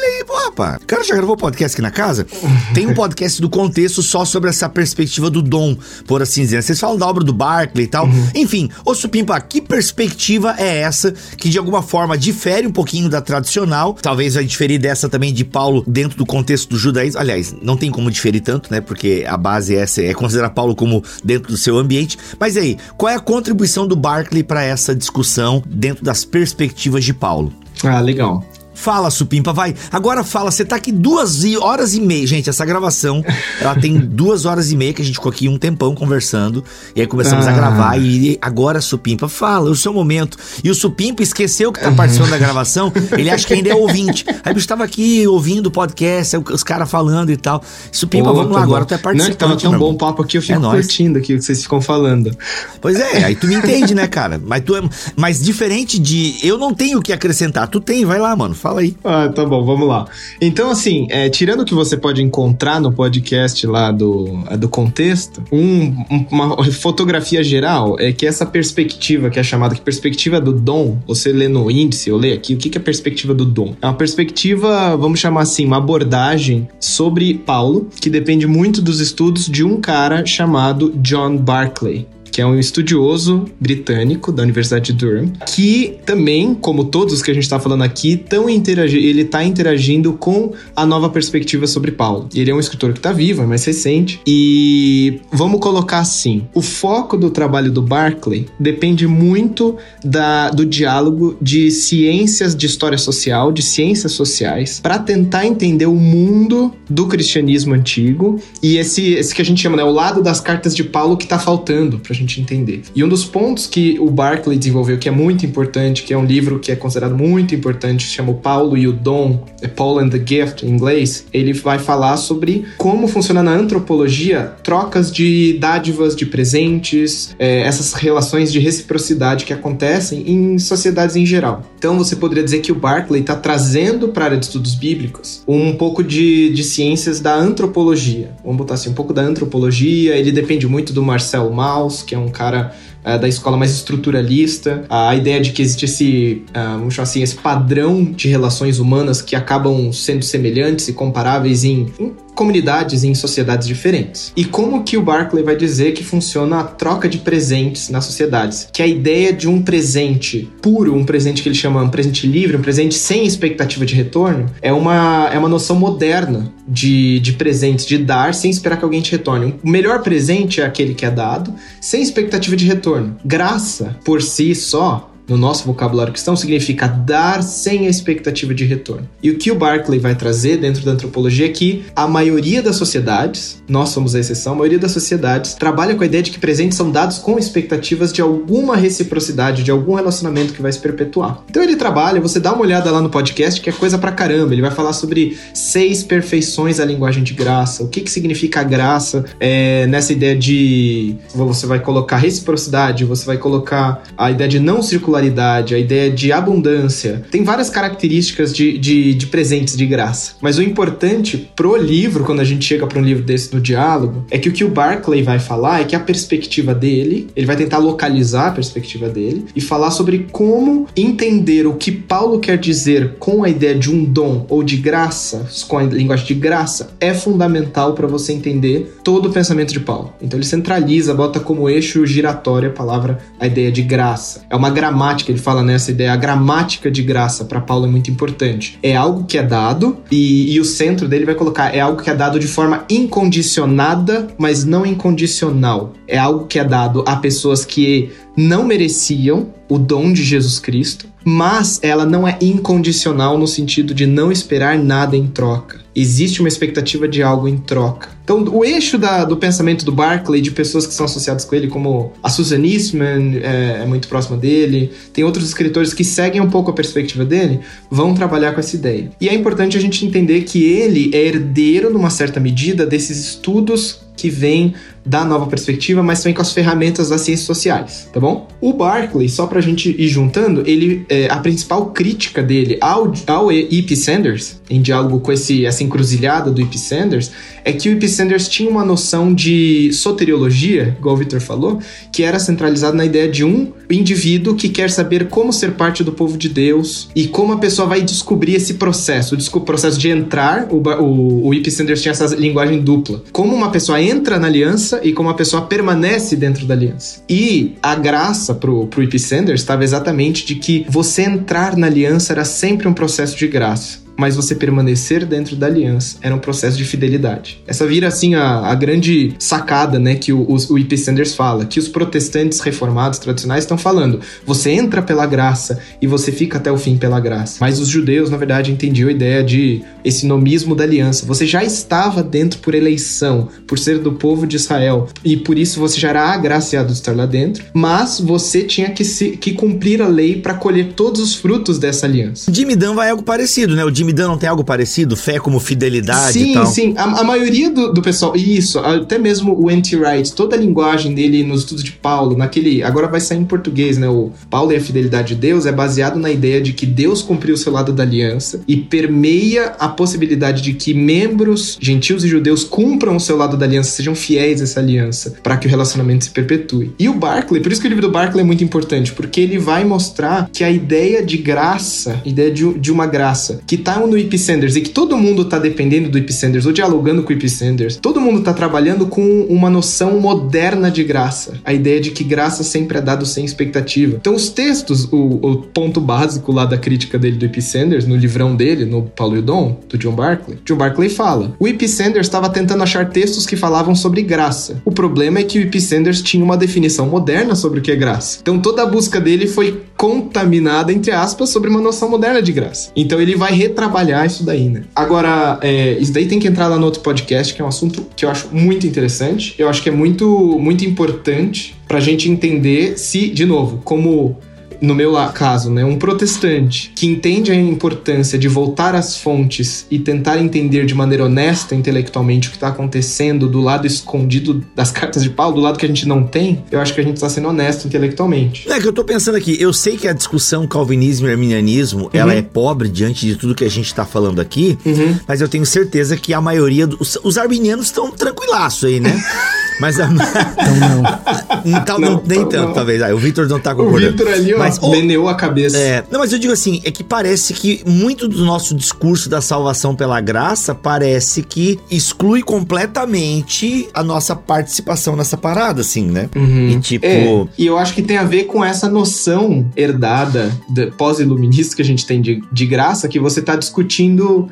A: Olha aí, pô, rapaz. O cara já gravou podcast aqui na casa? Tem um podcast do contexto só sobre essa perspectiva do dom, por assim dizer. Vocês falam da obra do Barclay e tal. Uhum. Enfim, ô Supimpa, que perspectiva é essa que de alguma forma difere um pouquinho da tradicional? Talvez vai diferir dessa também de Paulo dentro do contexto do judaísmo. Aliás, não tem como diferir tanto, né? Porque a base é essa, é considerar Paulo como dentro do seu ambiente. Mas aí, qual é a contribuição do Barclay para essa discussão dentro das perspectivas de Paulo?
D: Ah, legal.
A: Fala, Supimpa, vai. Agora fala, você tá aqui duas horas e meia. Gente, essa gravação, ela tem duas horas e meia que a gente ficou aqui um tempão conversando. E aí começamos ah. a gravar. E agora, Supimpa, fala, é o seu momento. E o Supimpa esqueceu que tá participando da gravação. Ele acha que ainda é ouvinte. Aí o bicho tava aqui ouvindo o podcast, os caras falando e tal. Supimpa, vamos lá, agora tu é participante.
D: Não, tava tão bom papo aqui, eu fico é curtindo aqui o que vocês ficam falando.
A: Pois é, aí tu me entende, né, cara? Mas tu é. Mas diferente de. Eu não tenho o que acrescentar. Tu tem, vai lá, mano. Fala Fala aí.
D: Ah, tá bom, vamos lá. Então, assim, é, tirando o que você pode encontrar no podcast lá do, é, do contexto, um, uma fotografia geral é que essa perspectiva, que é chamada de perspectiva do dom, você lê no índice, eu leio aqui, o que é a perspectiva do dom? É uma perspectiva, vamos chamar assim, uma abordagem sobre Paulo, que depende muito dos estudos de um cara chamado John Barclay que é um estudioso britânico da Universidade de Durham, que também, como todos que a gente está falando aqui, tão ele está interagindo com a nova perspectiva sobre Paulo. Ele é um escritor que está vivo, é mais recente, e vamos colocar assim: o foco do trabalho do Barclay depende muito da, do diálogo de ciências de história social, de ciências sociais, para tentar entender o mundo do cristianismo antigo e esse, esse que a gente chama, né, o lado das cartas de Paulo que está faltando para gente entender. E um dos pontos que o Barclay desenvolveu, que é muito importante, que é um livro que é considerado muito importante, chama o Paulo e o Dom, é Paul and the Gift em inglês, ele vai falar sobre como funciona na antropologia trocas de dádivas, de presentes, é, essas relações de reciprocidade que acontecem em sociedades em geral. Então você poderia dizer que o Barclay está trazendo para a área de estudos bíblicos um pouco de, de ciências da antropologia. Vamos botar assim, um pouco da antropologia, ele depende muito do Marcel Mauss, que é um cara é, da escola mais estruturalista, a ideia de que existe esse, uh, vamos chamar assim, esse padrão de relações humanas que acabam sendo semelhantes e comparáveis em, em comunidades e em sociedades diferentes. E como que o Barclay vai dizer que funciona a troca de presentes nas sociedades? Que a ideia de um presente puro, um presente que ele chama um presente livre, um presente sem expectativa de retorno, é uma, é uma noção moderna de, de presentes, de dar sem esperar que alguém te retorne. O melhor presente é aquele que é dado sem expectativa de retorno. Graça, por si só, no nosso vocabulário cristão, significa dar sem a expectativa de retorno. E o que o Barclay vai trazer dentro da antropologia é que a maioria das sociedades, nós somos a exceção, a maioria das sociedades trabalha com a ideia de que presentes são dados com expectativas de alguma reciprocidade, de algum relacionamento que vai se perpetuar. Então ele trabalha, você dá uma olhada lá no podcast, que é coisa pra caramba. Ele vai falar sobre seis perfeições da linguagem de graça, o que, que significa graça é, nessa ideia de. Você vai colocar reciprocidade, você vai colocar a ideia de não circularidade, a ideia de abundância. Tem várias características de, de, de presentes de graça. Mas o importante pro livro, quando a gente chega para um livro desse no diálogo, é que o que o Barclay vai falar é que a perspectiva dele, ele vai tentar localizar a perspectiva dele e falar sobre como entender o que Paulo quer dizer com a ideia de um dom ou de graça, com a linguagem de graça, é fundamental para você entender todo o pensamento de Paulo. Então ele centraliza, bota como eixo giratório a palavra, a ideia de graça. É uma gramática, ele fala nessa ideia, a gramática de graça para Paulo é muito importante. É algo que é dado e, e o centro dele vai colocar é algo que é dado de forma incondicionada, mas não incondicional. É algo que é dado a pessoas que não mereciam o dom de Jesus Cristo, mas ela não é incondicional no sentido de não esperar nada em troca. Existe uma expectativa de algo em troca. Então, o eixo da, do pensamento do Barclay, de pessoas que são associadas com ele, como a Susan Eastman, é, é, muito próxima dele, tem outros escritores que seguem um pouco a perspectiva dele, vão trabalhar com essa ideia. E é importante a gente entender que ele é herdeiro, numa certa medida, desses estudos que vêm da nova perspectiva, mas também com as ferramentas das ciências sociais, tá bom? O Barclay, só pra gente ir juntando, ele é, a principal crítica dele ao, ao E.P. Sanders, em diálogo com esse, essa encruzilhada do E.P. Sanders, é que o E.P. Sanders tinha uma noção de soteriologia, igual o Victor falou, que era centralizado na ideia de um indivíduo que quer saber como ser parte do povo de Deus e como a pessoa vai descobrir esse processo, o processo de entrar, o, o, o E.P. Sanders tinha essa linguagem dupla, como uma pessoa entra na aliança e como a pessoa permanece dentro da aliança. E a graça pro, pro E.P. Sanders estava exatamente de que você entrar na aliança era sempre um processo de graça mas você permanecer dentro da aliança era um processo de fidelidade. Essa vira, assim, a, a grande sacada, né, que o, o, E.P. Sanders fala, que os protestantes reformados tradicionais estão falando. Você entra pela graça e você fica até o fim pela graça. Mas os judeus, na verdade, entendiam a ideia de esse nomismo da aliança. Você já estava dentro por eleição, por ser do povo de Israel, e por isso você já era agraciado de estar lá dentro, mas você tinha que, se, que cumprir a lei para colher todos os frutos dessa aliança.
A: O Dunn vai algo parecido, né? O Jimmy Dunn não tem algo parecido? Fé como fidelidade
D: sim,
A: e tal?
D: Sim, a, a maioria do, do, pessoal, isso, até mesmo o Anti-Wright, toda a linguagem dele nos estudos de Paulo, naquele, agora vai sair em português, né? O Paulo e a fidelidade de Deus é baseado na ideia de que Deus cumpriu o seu lado da aliança e permeia a possibilidade de que membros, gentios e judeus, cumpram o seu lado da aliança, sejam fiéis a essa aliança, para que o relacionamento se perpetue. E o Barclay, por isso que o livro do Barclay é muito importante, porque ele vai mostrar que a ideia de graça, ideia de, de uma graça, que tá no IP Sanders e que todo mundo tá dependendo do IP Sanders ou dialogando com o IP Sanders, todo mundo tá trabalhando com uma noção moderna de graça. A ideia de que graça sempre é dado sem expectativa. Então, os textos, o, o ponto básico lá da crítica dele do IP Sanders, no livrão dele, no Paulo e Dom, do John Barclay, John Barclay fala: o IP Sanders estava tentando achar textos que falavam sobre graça. O problema é que o IP Sanders tinha uma definição moderna sobre o que é graça. Então, toda a busca dele foi contaminada, entre aspas, sobre uma noção moderna de graça. Então, ele vai retrabalhar isso daí, né? Agora, é, isso daí tem que entrar lá no outro podcast, que é um assunto que eu acho muito interessante. Eu acho que é muito, muito importante pra gente entender se, de novo, como no meu caso, né, um protestante que entende a importância de voltar às fontes e tentar entender de maneira honesta intelectualmente o que está acontecendo do lado escondido das cartas de Paulo, do lado que a gente não tem, eu acho que a gente está sendo honesto intelectualmente.
A: É que eu tô pensando aqui, eu sei que a discussão calvinismo e arminianismo, uhum. ela é pobre diante de tudo que a gente está falando aqui, uhum. mas eu tenho certeza que a maioria dos os arminianos estão tranquilaço aí, né? Mas a... então não. Tal, não, não nem tanto, não. talvez. Ah, o Vitor não tá concordando.
D: O Vitor ali, ó, mas, meneou a cabeça.
A: É, não, mas eu digo assim, é que parece que muito do nosso discurso da salvação pela graça parece que exclui completamente a nossa participação nessa parada, assim, né?
D: Uhum. E tipo. É, e eu acho que tem a ver com essa noção herdada pós-iluminista que a gente tem de, de graça, que você tá discutindo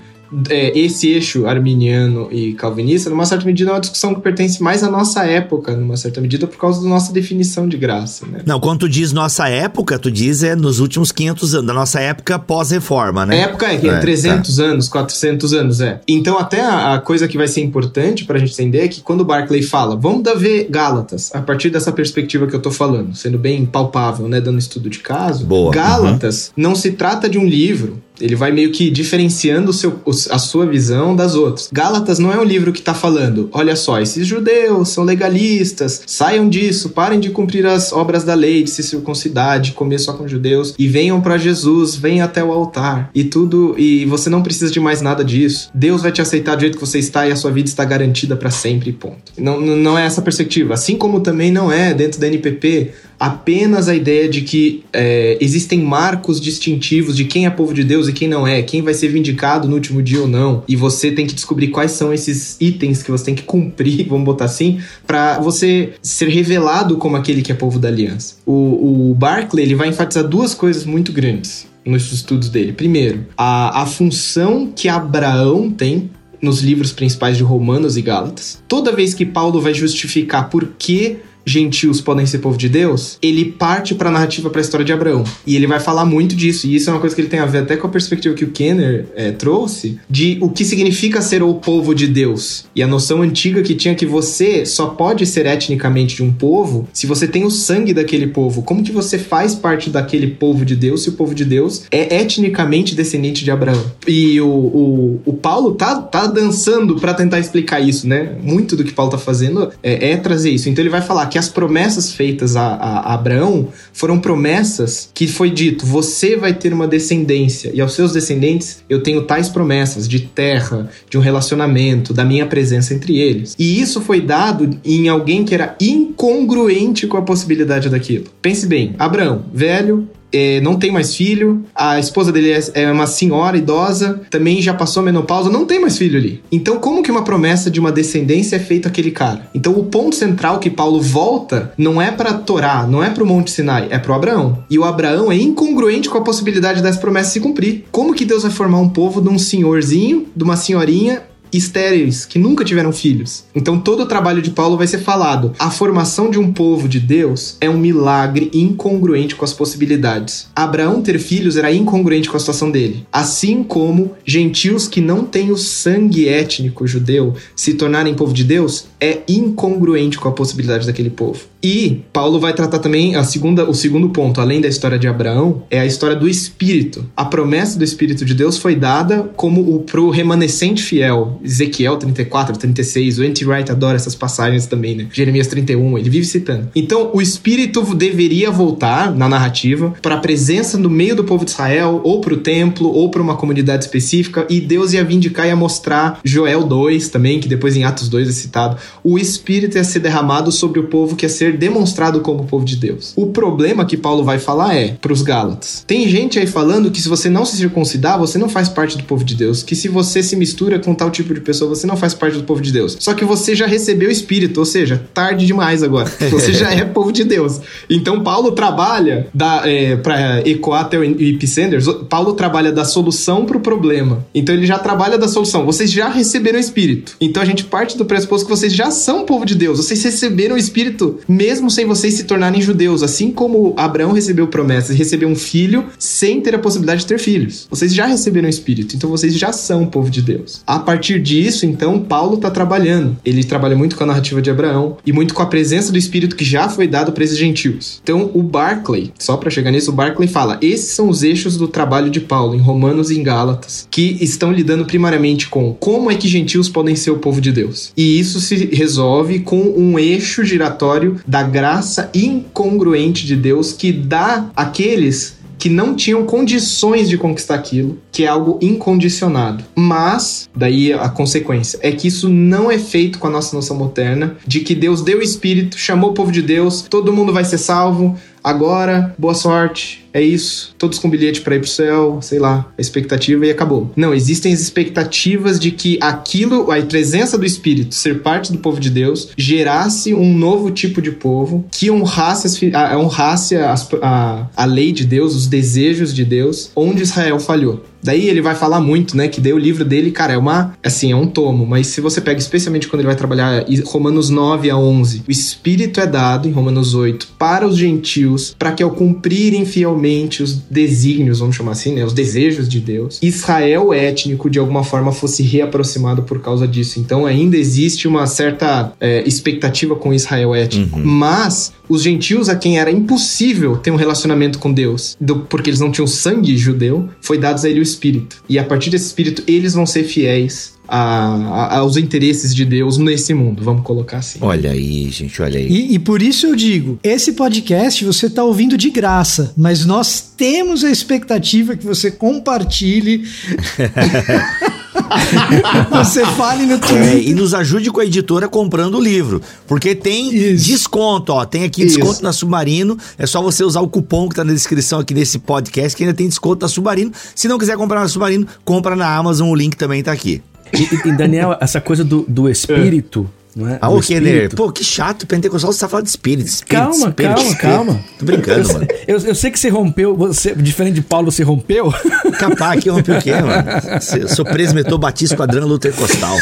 D: é, esse eixo arminiano e calvinista, numa certa medida, é uma discussão que pertence mais à nossa época, numa certa medida, por causa da nossa definição de graça, né?
A: Não, quando tu diz nossa época, tu diz é nos últimos 500 anos, da nossa época pós-reforma, né?
D: A época é, que é,
A: É,
D: 300 anos, 400 anos, é. Então, até a, a coisa que vai ser importante pra gente entender é que quando o Barclay fala, vamos dar ver Gálatas, a partir dessa perspectiva que eu tô falando, sendo bem palpável, né, dando estudo de caso,
A: Boa.
D: Gálatas não se trata de um livro ele vai meio que diferenciando seu, a sua visão das outras. Gálatas não é um livro que tá falando, olha só, esses judeus são legalistas, saiam disso, parem de cumprir as obras da lei, de se circuncidar, de comer só com judeus, e venham pra Jesus, venham até o altar, e tudo, e você não precisa de mais nada disso. Deus vai te aceitar do jeito que você está e a sua vida está garantida pra sempre, ponto. Não, não é essa perspectiva. Assim como também não é, dentro da NPP, apenas a ideia de que é, existem marcos distintivos de quem é povo de Deus e quem não é, quem vai ser vindicado no último dia ou não, e você tem que descobrir quais são esses itens que você tem que cumprir, vamos botar assim, para você ser revelado como aquele que é povo da aliança. O, o Barclay ele vai enfatizar duas coisas muito grandes nos estudos dele. Primeiro, a, a função que Abraão tem nos livros principais de Romanos e Gálatas. Toda vez que Paulo vai justificar por que gentios podem ser povo de Deus, ele parte para a narrativa para a história de Abraão. E ele vai falar muito disso, e isso é uma coisa que ele tem a ver até com a perspectiva que o Kenner é, trouxe, de o que significa ser o povo de Deus. E a noção antiga que tinha que você só pode ser etnicamente de um povo se você tem o sangue daquele povo. Como que você faz parte daquele povo de Deus se o povo de Deus é etnicamente descendente de Abraão? E o, o, o Paulo tá, tá dançando para tentar explicar isso, né? Muito do que Paulo tá fazendo é, é trazer isso. Então ele vai falar que as promessas feitas a, a- a Abraão foram promessas que foi dito: você vai ter uma descendência, e aos seus descendentes eu tenho tais promessas de terra, de um relacionamento, da minha presença entre eles. E isso foi dado em alguém que era incongruente com a possibilidade daquilo. Pense bem: Abraão, velho, é, não tem mais filho, a esposa dele é, é uma senhora idosa, também já passou a menopausa, não tem mais filho ali. Então, como que uma promessa de uma descendência é feita aquele cara? Então, o ponto central que Paulo volta não é para Torá, não é para o Monte Sinai, é para o Abraão. E o Abraão é incongruente com a possibilidade das promessas se cumprir. Como que Deus vai formar um povo de um senhorzinho, de uma senhorinha estéreis, que nunca tiveram filhos. Então todo o trabalho de Paulo vai ser falado. A formação de um povo de Deus é um milagre incongruente com as possibilidades. Abraão ter filhos era incongruente com a situação dele. Assim como gentios que não têm o sangue étnico judeu se tornarem povo de Deus é incongruente com a possibilidade daquele povo. E Paulo vai tratar também a segunda, o segundo ponto, além da história de Abraão, é a história do Espírito. A promessa do Espírito de Deus foi dada como o pro remanescente fiel. Ezequiel 34, 36, o N.T. Wright adora essas passagens também, né? Jeremias 31, ele vive citando. Então, o Espírito deveria voltar na narrativa para a presença no meio do povo de Israel, ou para o templo, ou para uma comunidade específica, e Deus ia vindicar e ia mostrar Joel 2 também, que depois em Atos 2 é citado. O Espírito ia ser derramado sobre o povo que ia ser demonstrado como povo de Deus. O problema que Paulo vai falar é para os Gálatas. Tem gente aí falando que se você não se circuncidar, você não faz parte do povo de Deus, que se você se mistura com tal tipo de pessoa, você não faz parte do povo de Deus. Só que você já recebeu o Espírito, ou seja, tarde demais agora. Você já é povo de Deus. Então Paulo trabalha da é, para ecoar até o IP Sanders, Paulo trabalha da solução para o problema. Então ele já trabalha da solução. Vocês já receberam o Espírito. Então a gente parte do pressuposto que vocês já são povo de Deus. Vocês receberam o Espírito mesmo sem vocês se tornarem judeus, assim como Abraão recebeu promessas e recebeu um filho sem ter a possibilidade de ter filhos. Vocês já receberam o Espírito, então vocês já são povo de Deus. A partir disso, então, Paulo está trabalhando. Ele trabalha muito com a narrativa de Abraão e muito com a presença do Espírito que já foi dado para esses gentios. Então, o Barclay, só para chegar nisso, o Barclay fala: esses são os eixos do trabalho de Paulo em Romanos e em Gálatas, que estão lidando primariamente com como é que gentios podem ser o povo de Deus. E isso se resolve com um eixo giratório da graça incongruente de Deus que dá àqueles que não tinham condições de conquistar aquilo, que é algo incondicionado. Mas, daí a consequência, é que isso não é feito com a nossa noção moderna de que Deus deu o Espírito, chamou o povo de Deus, todo mundo vai ser salvo, agora, boa sorte, é isso. Todos com bilhete para ir pro céu, sei lá, a expectativa e acabou. Não, existem as expectativas de que aquilo, a presença do Espírito, ser parte do povo de Deus, gerasse um novo tipo de povo que honrasse, as, a, honrasse as, a, a lei de Deus, os desejos de Deus, onde Israel falhou. Daí ele vai falar muito, né? Que daí o livro dele, cara, é uma. Assim, é um tomo. Mas se você pega, especialmente quando ele vai trabalhar Romanos 9 a 11, o Espírito é dado, em Romanos 8, para os gentios, para que ao cumprirem fielmente os desígnios, vamos chamar assim, né? Os desejos de Deus, Israel étnico, de alguma forma, fosse reaproximado por causa disso. Então ainda existe uma certa é, expectativa com Israel étnico. Uhum. Mas os gentios a quem era impossível ter um relacionamento com Deus, do, porque eles não tinham sangue judeu, foi dados a ele o Espírito. E a partir desse Espírito, eles vão ser fiéis a, a, aos interesses de Deus nesse mundo, vamos colocar assim.
A: Olha aí, gente, olha aí.
B: E, e por isso eu digo: esse podcast você está ouvindo de graça, mas nós temos a expectativa que você compartilhe. você fale no Twitter. É,
A: e nos ajude com a editora comprando o livro. Porque tem Isso. desconto, ó. Tem aqui Isso. desconto na Submarino. É só você usar o cupom que tá na descrição aqui desse podcast, que ainda tem desconto na Submarino. Se não quiser comprar na Submarino, compra na Amazon, o link também tá aqui.
C: E, e Daniel, essa coisa do, do espírito. Não é?
A: Ah, o Kenner. Pô, que chato, pentecostal, você tá falando de espírito. espírito
C: calma,
A: espírito,
C: calma,
A: espírito.
C: calma.
A: Tô brincando, eu, mano.
C: Eu, eu, sei que você rompeu, você, diferente de Paulo, você rompeu.
A: Capaz, que rompeu o quê, mano? Sou presmetor batista quadrando luter costal.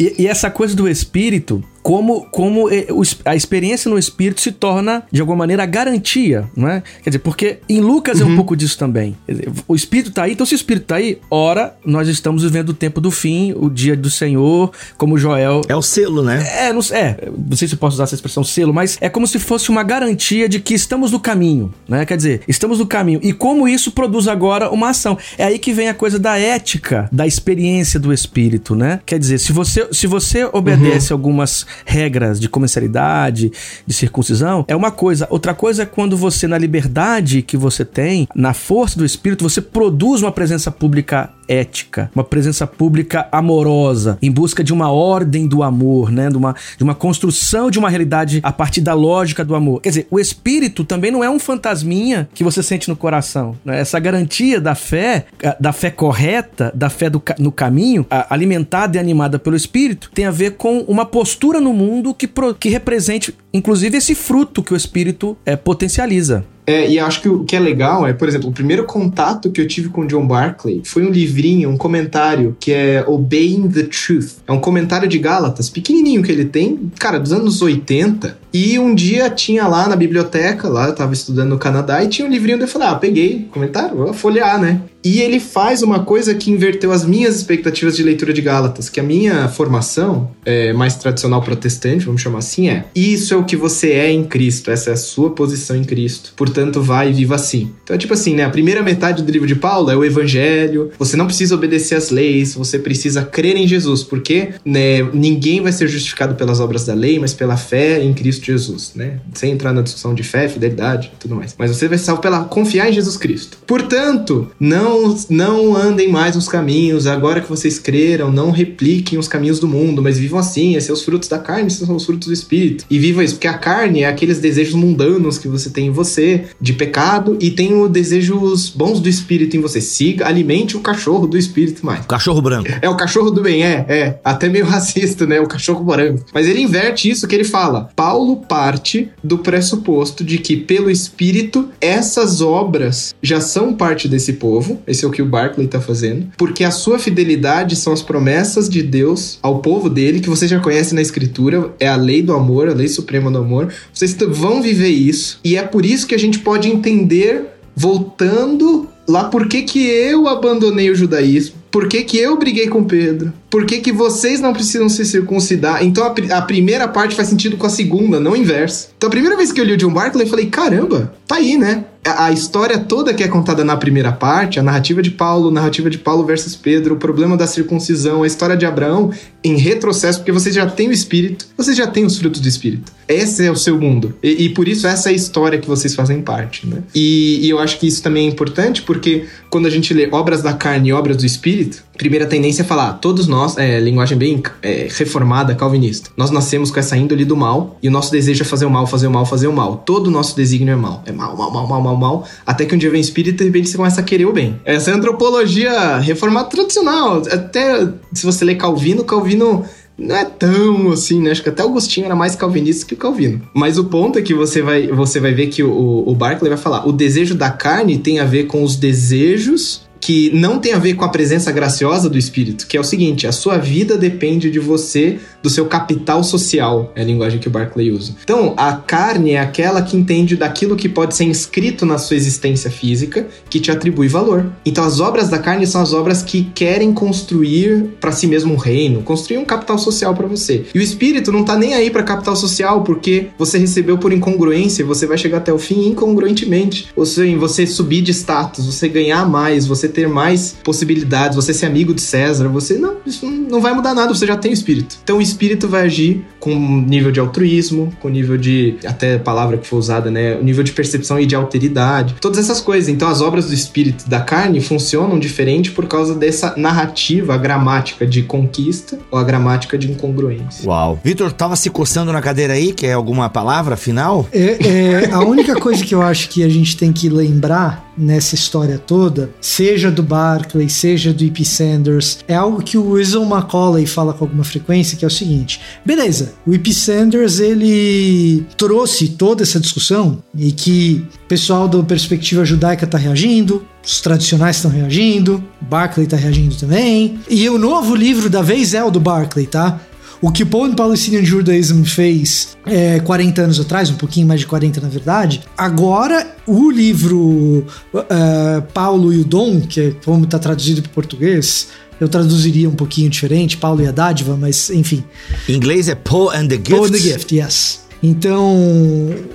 C: E, e, essa coisa do espírito, como, como a experiência no espírito se torna, de alguma maneira, a garantia, não é? Quer dizer, porque em Lucas uhum. é um uhum. pouco disso também. O espírito tá aí, então se o espírito tá aí, ora, nós estamos vivendo o tempo do fim, o dia do Senhor, como Joel.
A: É o selo, né?
C: É, não, é, não sei se eu posso usar essa expressão selo, mas é como se fosse uma garantia de que estamos no caminho, né? Quer dizer, estamos no caminho. E como isso produz agora uma ação. É aí que vem a coisa da ética, da experiência do espírito, né? Quer dizer, se você se você obedece uhum. algumas regras de comercialidade, de circuncisão, é uma coisa. Outra coisa é quando você, na liberdade que você tem, na força do espírito, você produz uma presença pública ética, uma presença pública amorosa, em busca de uma ordem do amor, né? De uma, de uma construção de uma realidade a partir da lógica do amor. Quer dizer, o espírito também não é um fantasminha que você sente no coração. Né? Essa garantia da fé, da fé correta, da fé do, no caminho, alimentada e animada pelo espírito, tem a ver com uma postura no mundo que, que represente, inclusive, esse fruto que o espírito é, potencializa.
D: É, e acho que o que é legal é, por exemplo, o primeiro contato que eu tive com John Barclay foi um livrinho, um comentário que é Obeying the Truth. É um comentário de Gálatas, pequenininho que ele tem, cara, dos anos 80. E um dia tinha lá na biblioteca, lá eu tava estudando no Canadá, e tinha um livrinho, eu falei, ah, peguei, comentário, vou folhear, né? E ele faz uma coisa que inverteu as minhas expectativas de leitura de Gálatas, que a minha formação é, mais tradicional protestante, vamos chamar assim, é isso é o que você é em Cristo, essa é a sua posição em Cristo. Portanto, vai e viva assim. Então é tipo assim, né? A primeira metade do livro de Paulo é o evangelho, você não precisa obedecer às leis, você precisa crer em Jesus, porque né, ninguém vai ser justificado pelas obras da lei, mas pela fé em Cristo Jesus, né? Sem entrar na discussão de fé, fidelidade e tudo mais. Mas você vai ser salvo pela confiar em Jesus Cristo. Portanto, não não, não andem mais nos caminhos, agora que vocês creram, não repliquem os caminhos do mundo, mas vivam assim, esses são os frutos da carne, esses são os frutos do espírito. E vivam isso, porque a carne é aqueles desejos mundanos que você tem em você, de pecado, e tem os desejos bons do espírito em você. Siga, alimente o cachorro do espírito mais. O
A: cachorro branco.
D: É, o cachorro do bem, é, é. Até meio racista, né? O cachorro branco. Mas ele inverte isso que ele fala. Paulo parte do pressuposto de que, pelo espírito, essas obras já são parte desse povo, esse é o que o Barclay está fazendo. Porque a sua fidelidade são as promessas de Deus ao povo dele, que você já conhece na Escritura, é a lei do amor, a lei suprema do amor. Vocês vão viver isso. E é por isso que a gente pode entender, voltando lá, por que, que eu abandonei o judaísmo. Por que, que eu briguei com Pedro? Por que, que vocês não precisam se circuncidar? Então a, a, primeira parte faz sentido com a segunda, não inverso. Então a primeira vez que eu li o John Barclay, eu falei: caramba, tá aí, né? A história toda que é contada na primeira parte, a narrativa de Paulo, narrativa de Paulo versus Pedro, o problema da circuncisão, a história de Abraão, em retrocesso, porque você já tem o Espírito, você já tem os frutos do Espírito. Esse é o seu mundo. E, e por isso essa é a história que vocês fazem parte, né? E, e, eu acho que isso também é importante, porque quando a gente lê obras da carne e obras do Espírito, primeira tendência é falar, todos nós, é, linguagem bem é, reformada, calvinista, nós nascemos com essa índole do mal, e o nosso desejo é fazer o mal, fazer o mal, fazer o mal. Todo o nosso desígnio é mal. É mal, mal, mal, mal, mal, o mal, até que um dia vem o espírito e de repente você começa a querer o bem. Essa é a antropologia reformada tradicional. Até se você ler Calvino, Calvino não é tão assim, né? Acho que até o Agostinho era mais calvinista que o Calvino. Mas o ponto é que você vai, você vai ver que o, o Barclay vai falar: o desejo da carne tem a ver com os desejos que não tem a ver com a presença graciosa do espírito, que é o seguinte: a sua vida depende de você, do seu capital social, é a linguagem que o Barclay usa. Então, a carne é aquela que entende daquilo que pode ser inscrito na sua existência física, que te atribui valor. Então, as obras da carne são as obras que querem construir para si mesmo um reino, construir um capital social para você. E o espírito não tá nem aí para capital social, porque você recebeu por incongruência e você vai chegar até o fim incongruentemente. Ou seja, você subir de status, você ganhar mais, você ter mais possibilidades, você ser amigo de César, você não, isso não vai mudar nada, você já tem o espírito. Então o espírito vai agir com nível de altruísmo, com nível de até a palavra que foi usada, né, o nível de percepção e de alteridade, todas essas coisas. Então as obras do espírito da carne funcionam diferente por causa dessa narrativa, a gramática de conquista ou a gramática de incongruência.
A: Uau. Vitor, tava se coçando na cadeira aí, quer alguma palavra final?
B: É, é, a única coisa que eu acho que a gente tem que lembrar nessa história toda, seja do Barclay, seja do E.P. Sanders, é algo que o Wilson Macaulay fala com alguma frequência, que é o seguinte: beleza, o E.P. Sanders ele trouxe toda essa discussão e que o pessoal da perspectiva judaica tá reagindo, os tradicionais estão reagindo, Barclay tá reagindo também, e o novo livro da vez é o do Barclay, tá? O que o Poe Palestinian Judaism fez é, 40 anos atrás, um pouquinho mais de 40 na verdade, agora o livro uh, Paulo e o Dom, que é como está traduzido para português, eu traduziria um pouquinho diferente, Paulo e a dádiva, mas enfim.
A: Em inglês é Poe and the Gift.
B: Poe and the Gift, yes. Então,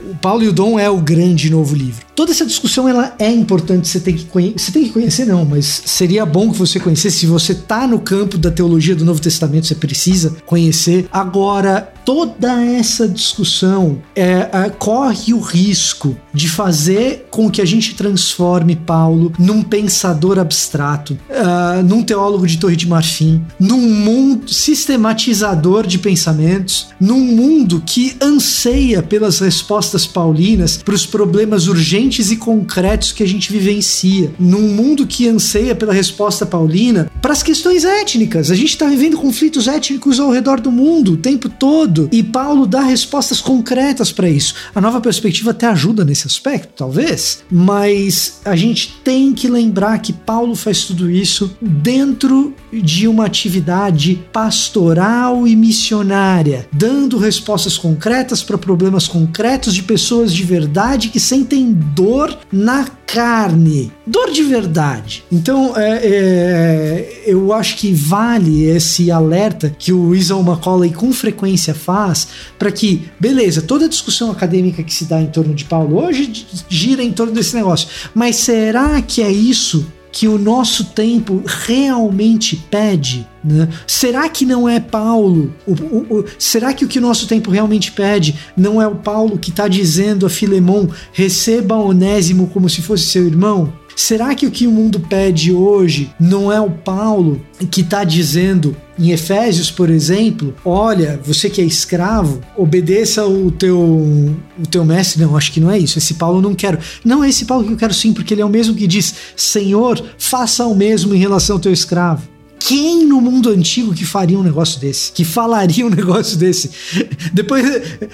B: o Paulo e o Dom é o grande novo livro. Toda essa discussão ela é importante, você tem que conhecer, você tem que conhecer não, mas seria bom que você conhecesse, se você tá no campo da teologia do Novo Testamento, você precisa conhecer. Agora, toda essa discussão é, é, corre o risco de fazer com que a gente transforme Paulo num pensador abstrato, uh, num teólogo de Torre de Marfim, num mundo sistematizador de pensamentos, num mundo que anseia pelas respostas paulinas para os problemas urgentes e concretos que a gente vivencia, num mundo que anseia pela resposta paulina para as questões étnicas. A gente está vivendo conflitos étnicos ao redor do mundo o tempo todo e Paulo dá respostas concretas para isso. A nova perspectiva até ajuda nesse aspecto, talvez, mas a gente tem que lembrar que Paulo faz tudo isso dentro de uma atividade pastoral e missionária, dando respostas concretas para problemas concretos de pessoas de verdade que sentem dor na carne, dor de verdade. Então, é, é, eu acho que vale esse alerta que o Weasel Macaulay com frequência faz para que, beleza, toda discussão acadêmica que se dá em torno de Paulo hoje gira em torno desse negócio, mas será que é isso que o nosso tempo realmente pede? Né? Será que não é Paulo? O, o, o, será que o que o nosso tempo realmente pede não é o Paulo que está dizendo a Filemon receba Onésimo como se fosse seu irmão? Será que o que o mundo pede hoje não é o Paulo que está dizendo em Efésios, por exemplo, olha, você que é escravo, obedeça o teu o teu mestre. Não, acho que não é isso. Esse Paulo eu não quero. Não é esse Paulo que eu quero sim, porque ele é o mesmo que diz: Senhor, faça o mesmo em relação ao teu escravo. Quem no mundo antigo que faria um negócio desse? Que falaria um negócio desse? Depois,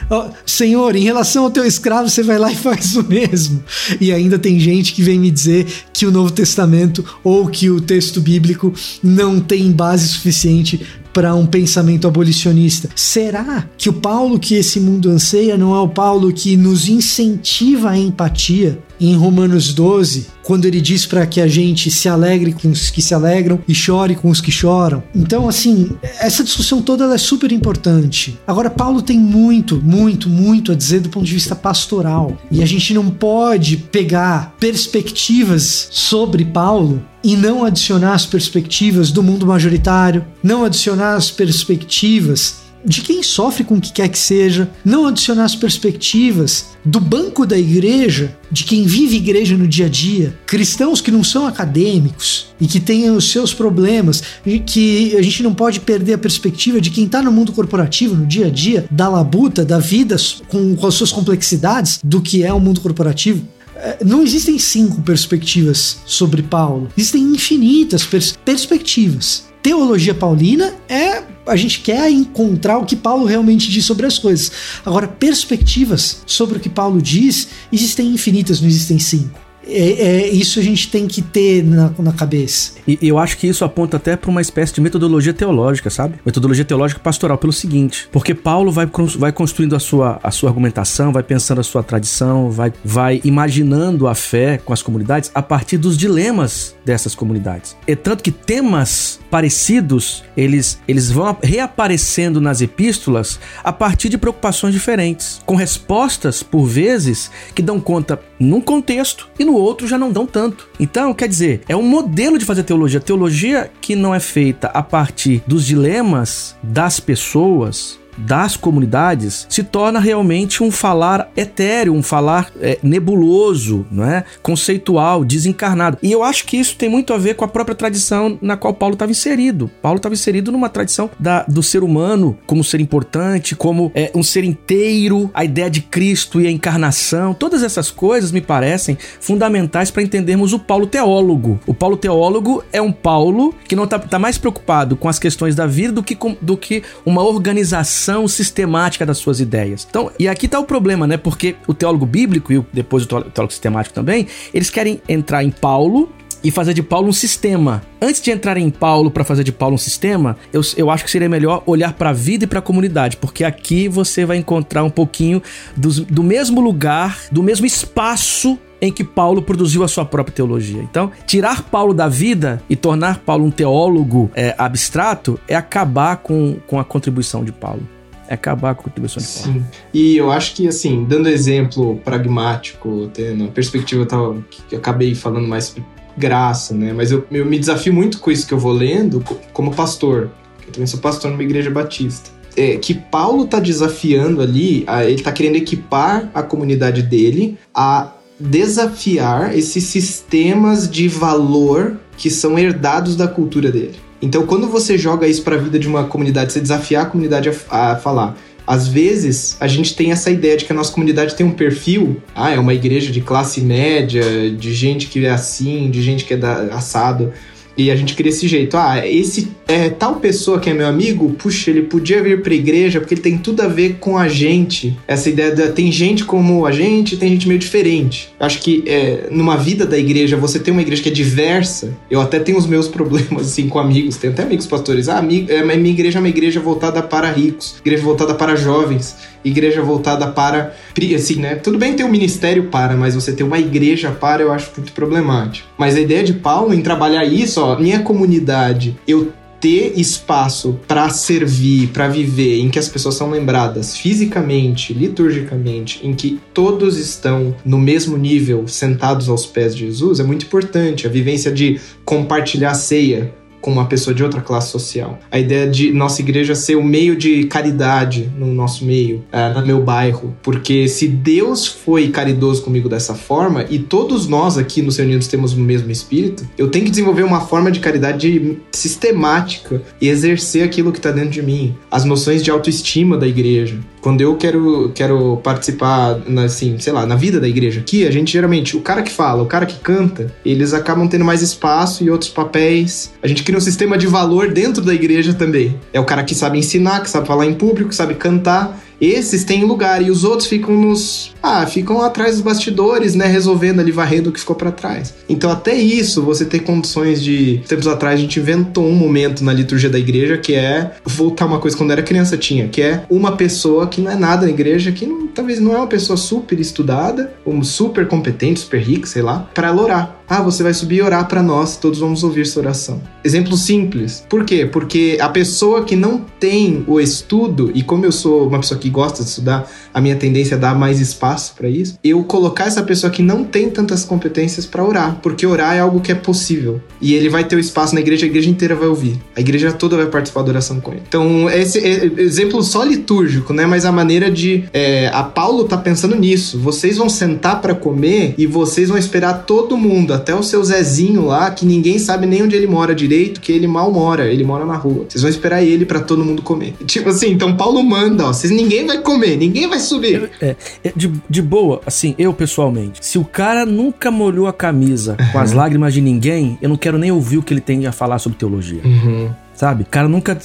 B: ó, Senhor, em relação ao teu escravo, você vai lá e faz o mesmo. E ainda tem gente que vem me dizer que o Novo Testamento ou que o texto bíblico não tem base suficiente para um pensamento abolicionista. Será que o Paulo que esse mundo anseia não é o Paulo que nos incentiva a empatia? Em Romanos 12, quando ele diz para que a gente se alegre com os que se alegram e chore com os que choram. Então, assim, essa discussão toda é super importante. Agora, Paulo tem muito, muito, muito a dizer do ponto de vista pastoral. E a gente não pode pegar perspectivas sobre Paulo e não adicionar as perspectivas do mundo majoritário, não adicionar as perspectivas de quem sofre com o que quer que seja, não adicionar as perspectivas do banco da igreja, de quem vive igreja no dia a dia, cristãos que não são acadêmicos e que têm os seus problemas, e que a gente não pode perder a perspectiva de quem está no mundo corporativo, no dia a dia, da labuta, da vida com, com as suas complexidades, do que é o mundo corporativo é, não existem cinco perspectivas sobre Paulo, existem infinitas pers perspectivas. Teologia paulina é a gente quer encontrar o que Paulo realmente diz sobre as coisas. Agora, perspectivas sobre o que Paulo diz existem infinitas, não existem cinco. É, é, isso a gente tem que ter na, na cabeça.
C: E eu acho que isso aponta até para uma espécie de metodologia teológica, sabe? Metodologia teológica pastoral, pelo seguinte: porque Paulo vai, vai construindo a sua, a sua argumentação, vai pensando a sua tradição, vai, vai imaginando a fé com as comunidades a partir dos dilemas dessas comunidades. É tanto que temas parecidos eles, eles vão reaparecendo nas epístolas a partir de preocupações diferentes, com respostas, por vezes, que dão conta num contexto e no outro já não dão tanto. Então, quer dizer, é um modelo de fazer teologia. Teologia que não é feita a partir dos dilemas das pessoas, das comunidades se torna realmente um falar etéreo, um falar é, nebuloso, não é? conceitual, desencarnado. E eu acho que isso tem muito a ver com a própria tradição na qual Paulo estava inserido. Paulo estava inserido numa tradição da, do ser humano como ser importante, como é, um ser inteiro, a ideia de Cristo e a encarnação. Todas essas coisas me parecem fundamentais para entendermos o Paulo teólogo. O Paulo teólogo é um Paulo que não está tá mais preocupado com as questões da vida do que, com, do que uma organização sistemática das suas ideias. Então, e aqui está o problema, né? Porque o teólogo bíblico e depois o teólogo sistemático também, eles querem entrar em Paulo e fazer de Paulo um sistema. Antes de entrar em Paulo para fazer de Paulo um sistema, eu, eu acho que seria melhor olhar para a vida e para a comunidade, porque aqui você vai encontrar um pouquinho do, do mesmo lugar, do mesmo espaço em que Paulo produziu a sua própria teologia. Então, tirar Paulo da vida e tornar Paulo um teólogo é, abstrato é acabar com, com a contribuição de Paulo é acabar com a contribuição Paulo. Sim.
D: E eu acho que, assim, dando exemplo pragmático, tendo a perspectiva tava, que acabei falando mais graça, né? Mas eu, eu me desafio muito com isso que eu vou lendo como pastor. Eu também sou pastor numa igreja batista. É, que Paulo tá desafiando ali, ele tá querendo equipar a comunidade dele a desafiar esses sistemas de valor que são herdados da cultura dele. Então, quando você joga isso para a vida de uma comunidade, você desafiar a comunidade a, a, falar. Às vezes, a gente tem essa ideia de que a nossa comunidade tem um perfil. Ah, é uma igreja de classe média, de gente que é assim, de gente que é da, assado. E a gente cria esse jeito. Ah, esse é, tal pessoa que é meu amigo, puxa, ele podia vir pra igreja porque ele tem tudo a ver com a gente. Essa ideia da. Tem gente como a gente, tem gente meio diferente. Acho que é, numa vida da igreja, você tem uma igreja que é diversa. Eu até tenho os meus problemas, assim, com amigos. Tenho até amigos pastores. Ah, amigo, é, minha igreja é uma igreja voltada para ricos, igreja voltada para jovens igreja voltada para. Assim, né? Tudo bem ter um ministério para, mas você ter uma igreja para, eu acho muito problemático. Mas a ideia de Paulo em trabalhar isso, ó, minha comunidade, eu ter espaço para servir, para viver, em que as pessoas são lembradas fisicamente, liturgicamente, em que todos estão no mesmo nível, sentados aos pés de Jesus, é muito importante. A vivência de compartilhar ceia, com uma pessoa de outra classe social. A ideia de nossa igreja ser o um meio de caridade no nosso meio, é, no meu bairro. Porque se Deus foi caridoso comigo dessa forma, e todos nós aqui nos Reunidos temos o mesmo espírito, eu tenho que desenvolver uma forma de caridade sistemática e exercer aquilo que está dentro de mim. As noções de autoestima da igreja. Quando eu quero, quero participar, na, assim, sei lá, na vida da igreja aqui, a gente geralmente, o cara que fala, o cara que canta, eles acabam tendo mais espaço e outros papéis. A gente cria um sistema de valor dentro da igreja também. É o cara que sabe ensinar, que sabe falar em público, que sabe cantar. Esses têm lugar e os outros ficam nos. Ah, ficam atrás dos bastidores, né? Resolvendo ali, varrendo o que ficou para trás. Então, até isso, você tem condições de. Tempos atrás, a gente inventou um momento na liturgia da igreja que é voltar uma coisa quando era criança tinha, que é uma pessoa que não é nada na igreja, que não, talvez não é uma pessoa super estudada, um super competente, super rica, sei lá, para ela orar. Ah, você vai subir e orar para nós, todos vamos ouvir sua oração. Exemplo simples. Por quê? Porque a pessoa que não tem o estudo, e como eu sou uma pessoa que gosta de estudar, a minha tendência é dar mais espaço para isso, eu colocar essa pessoa que não tem tantas competências para orar, porque orar é algo que é possível. E ele vai ter o espaço na igreja, a igreja inteira vai ouvir. A igreja toda vai participar da oração com ele. Então, esse é exemplo só litúrgico, né? Mas a maneira de. É, a Paulo tá pensando nisso. Vocês vão sentar para comer e vocês vão esperar todo mundo até o seu Zezinho lá, que ninguém sabe nem onde ele mora direito, que ele mal mora, ele mora na rua. Vocês vão esperar ele para todo mundo comer. Tipo assim, então Paulo manda, ó, vocês ninguém vai comer, ninguém vai subir.
C: É, é, de, de boa, assim, eu pessoalmente, se o cara nunca molhou a camisa com as lágrimas de ninguém, eu não quero nem ouvir o que ele tem a falar sobre teologia.
D: Uhum.
C: Sabe? Cara nunca.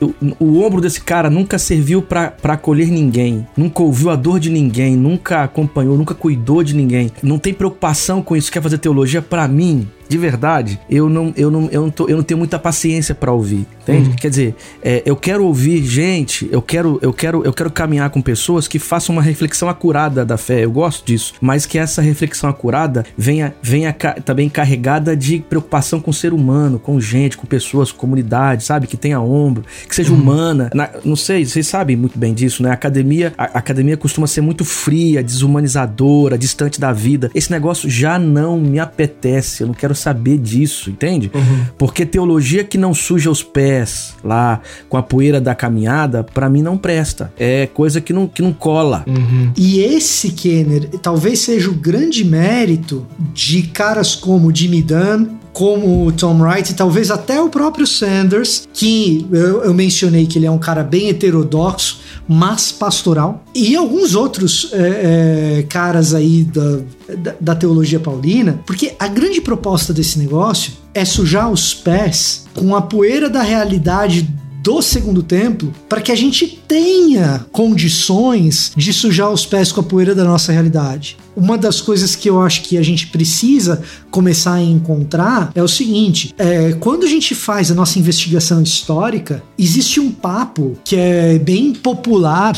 C: O, o ombro desse cara nunca serviu para acolher ninguém. Nunca ouviu a dor de ninguém. Nunca acompanhou, nunca cuidou de ninguém. Não tem preocupação com isso. Quer fazer teologia? para mim, de verdade, eu não, eu não, eu não, tô, eu não tenho muita paciência para ouvir, entende? Uhum. Quer dizer, é, eu quero ouvir gente, eu quero, eu quero, eu quero caminhar com pessoas que façam uma reflexão acurada da fé. Eu gosto disso, mas que essa reflexão acurada venha, venha ca, também carregada de preocupação com o ser humano, com gente, com pessoas, com comunidade, sabe? Que tenha ombro, que seja uhum. humana. Na, não sei, vocês sabem muito bem disso, né? A academia, a, a academia costuma ser muito fria, desumanizadora, distante da vida. Esse negócio já não me apetece. Eu não quero saber disso, entende? Uhum. Porque teologia que não suja os pés lá com a poeira da caminhada, para mim não presta. É coisa que não, que não cola.
B: Uhum. E esse, Kenner, talvez seja o grande mérito de caras como Jimmy Dunn, como o Tom Wright e talvez até o próprio Sanders, que eu, eu, mencionei que ele é um cara bem heterodoxo, mas pastoral, e alguns outros é, é, caras aí da, da, da teologia paulina, porque a grande proposta desse negócio é sujar os pés com a poeira da realidade do segundo templo para que a gente tenha condições de sujar os pés com a poeira da nossa realidade. Uma das coisas que eu acho que a gente precisa começar a encontrar é o seguinte: é, quando a gente faz a nossa investigação histórica, existe um papo que é bem popular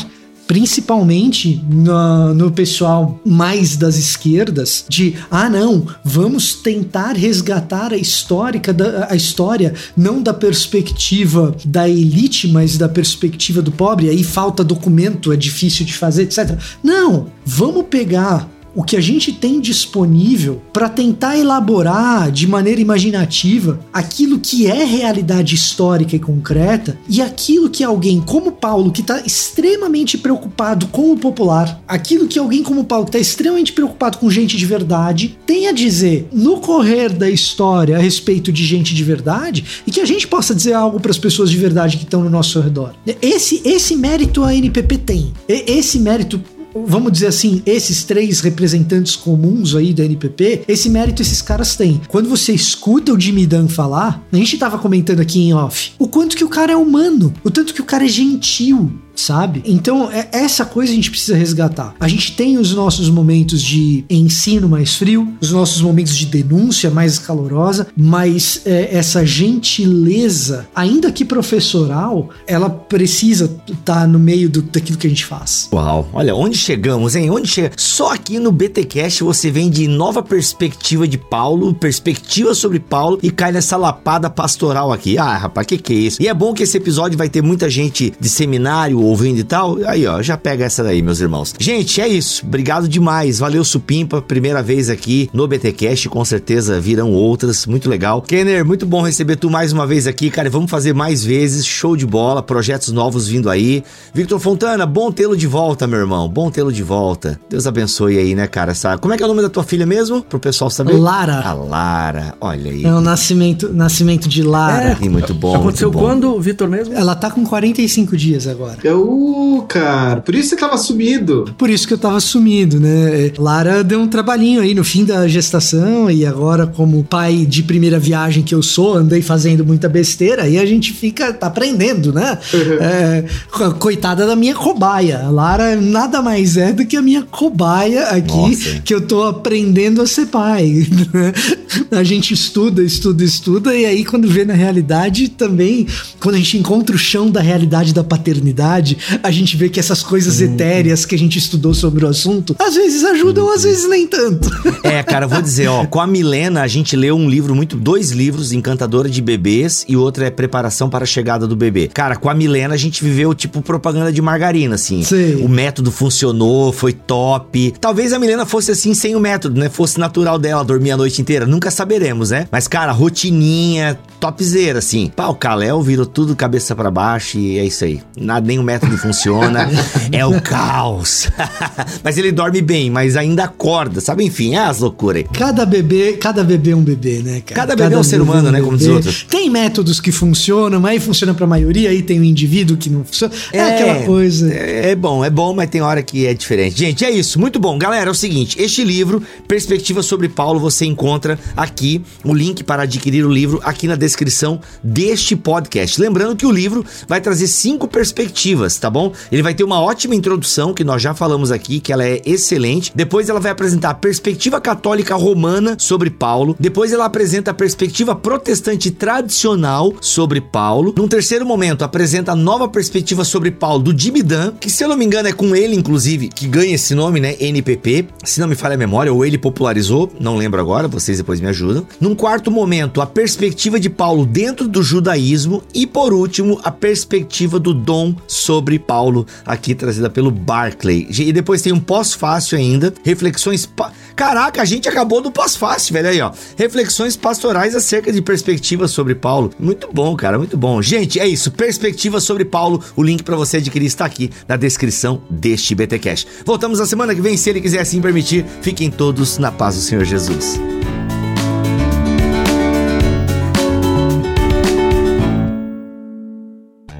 B: principalmente no, no, pessoal mais das esquerdas, de ah não, vamos tentar resgatar a histórica da, a história não da perspectiva da elite, mas da perspectiva do pobre. Aí falta documento, é difícil de fazer, etc. Não, vamos pegar o que a gente tem disponível para tentar elaborar de maneira imaginativa aquilo que é realidade histórica e concreta e aquilo que alguém como Paulo, que está extremamente preocupado com o popular, aquilo que alguém como Paulo, que está extremamente preocupado com gente de verdade, tem a dizer no correr da história a respeito de gente de verdade e que a gente possa dizer algo para as pessoas de verdade que estão no nosso redor. Esse, esse mérito a NPP tem. Esse mérito vamos dizer assim, esses três representantes comuns aí da NPP, esse mérito esses caras têm. Quando você escuta o Jimmy Dunn falar, a gente tava comentando aqui em off, o quanto que o cara é humano, o tanto que o cara é gentil, sabe? Então, é, essa coisa a gente precisa resgatar. A gente tem os nossos momentos de ensino mais frio, os nossos momentos de denúncia mais calorosa, mas é, essa gentileza, ainda que professoral, ela precisa estar tá no meio do, daquilo que a gente faz.
A: Uau, olha, onde chegamos, hein? Onde chega? Só aqui no BTcast você vem de nova perspectiva de Paulo, perspectiva sobre Paulo e cai nessa lapada pastoral aqui. Ah, rapaz, que que é isso? E é bom que esse episódio vai ter muita gente de seminário ouvindo e tal. Aí, ó, já pega essa daí, meus irmãos. Gente, é isso. Obrigado demais. Valeu, Supimpa. Primeira vez aqui no BTcast, com certeza virão outras. Muito legal. Kenner, muito bom receber tu mais uma vez aqui, cara. Vamos fazer mais vezes. Show de bola. Projetos novos vindo aí. Victor Fontana, bom tê-lo de volta, meu irmão. Bom tê-lo de volta. Deus abençoe aí, né, cara? Essa... Como é que é o nome da tua filha mesmo? Pro pessoal saber.
B: Lara.
A: A Lara, olha aí.
B: É o nascimento, nascimento de Lara.
A: É, muito bom.
C: Aconteceu
A: muito bom.
C: quando, Vitor mesmo?
B: Ela tá com 45 dias agora.
D: Eu, cara, por isso você tava sumido.
B: Por isso que eu tava sumido, né? Lara deu um trabalhinho aí no fim da gestação e agora, como pai de primeira viagem que eu sou, andei fazendo muita besteira e a gente fica tá aprendendo, né? Uhum. É, coitada da minha cobaia. A Lara nada mais mais é do que a minha cobaia aqui, Nossa. que eu tô aprendendo a ser pai. a gente estuda, estuda, estuda, e aí quando vê na realidade também, quando a gente encontra o chão da realidade da paternidade, a gente vê que essas coisas hum. etéreas que a gente estudou sobre o assunto, às vezes ajudam, hum. às vezes nem tanto.
A: É, cara, vou dizer, ó, com a Milena a gente leu um livro muito, dois livros, Encantadora de Bebês e outro é Preparação para a Chegada do Bebê. Cara, com a Milena a gente viveu tipo propaganda de margarina, assim. Sim. O método funcionou funcionou, foi top. Talvez a Milena fosse assim sem o método, né? Fosse natural dela dormir a noite inteira. Nunca saberemos, né? Mas, cara, rotininha, topzera, assim. Pá, o Kalel virou tudo cabeça para baixo e é isso aí. Nada, nem o método método funciona. é o caos. mas ele dorme bem, mas ainda acorda, sabe? Enfim, é as loucuras aí.
B: Cada bebê, cada bebê é um bebê, né, cara?
A: Cada bebê é um ser humano, né, como diz
B: bebê.
A: outros.
B: Tem métodos que funcionam, mas aí funciona pra maioria, aí tem um indivíduo que não funciona. É, aquela coisa.
A: É, é bom, é bom, mas tem hora que é diferente. Gente, é isso. Muito bom. Galera, é o seguinte: este livro, Perspectiva sobre Paulo, você encontra aqui o link para adquirir o livro aqui na descrição deste podcast. Lembrando que o livro vai trazer cinco perspectivas, tá bom? Ele vai ter uma ótima introdução, que nós já falamos aqui, que ela é excelente. Depois ela vai apresentar a perspectiva católica romana sobre Paulo. Depois ela apresenta a perspectiva protestante tradicional sobre Paulo. Num terceiro momento, apresenta a nova perspectiva sobre Paulo do Dunn, que se eu não me engano é com ele, inclusive, que ganha esse nome, né? NPP. Se não me falha a memória, ou ele popularizou, não lembro agora, vocês depois me ajudam. Num quarto momento, a perspectiva de Paulo dentro do judaísmo. E por último, a perspectiva do dom sobre Paulo, aqui trazida pelo Barclay. E depois tem um pós-fácil ainda, reflexões. Pa... Caraca, a gente acabou do pós-fácil, velho aí, ó. Reflexões pastorais acerca de perspectivas sobre Paulo. Muito bom, cara, muito bom. Gente, é isso. Perspectivas sobre Paulo. O link para você adquirir está aqui na descrição deste BTcast. Voltamos na semana que vem, se ele quiser assim permitir. Fiquem todos na paz do Senhor Jesus.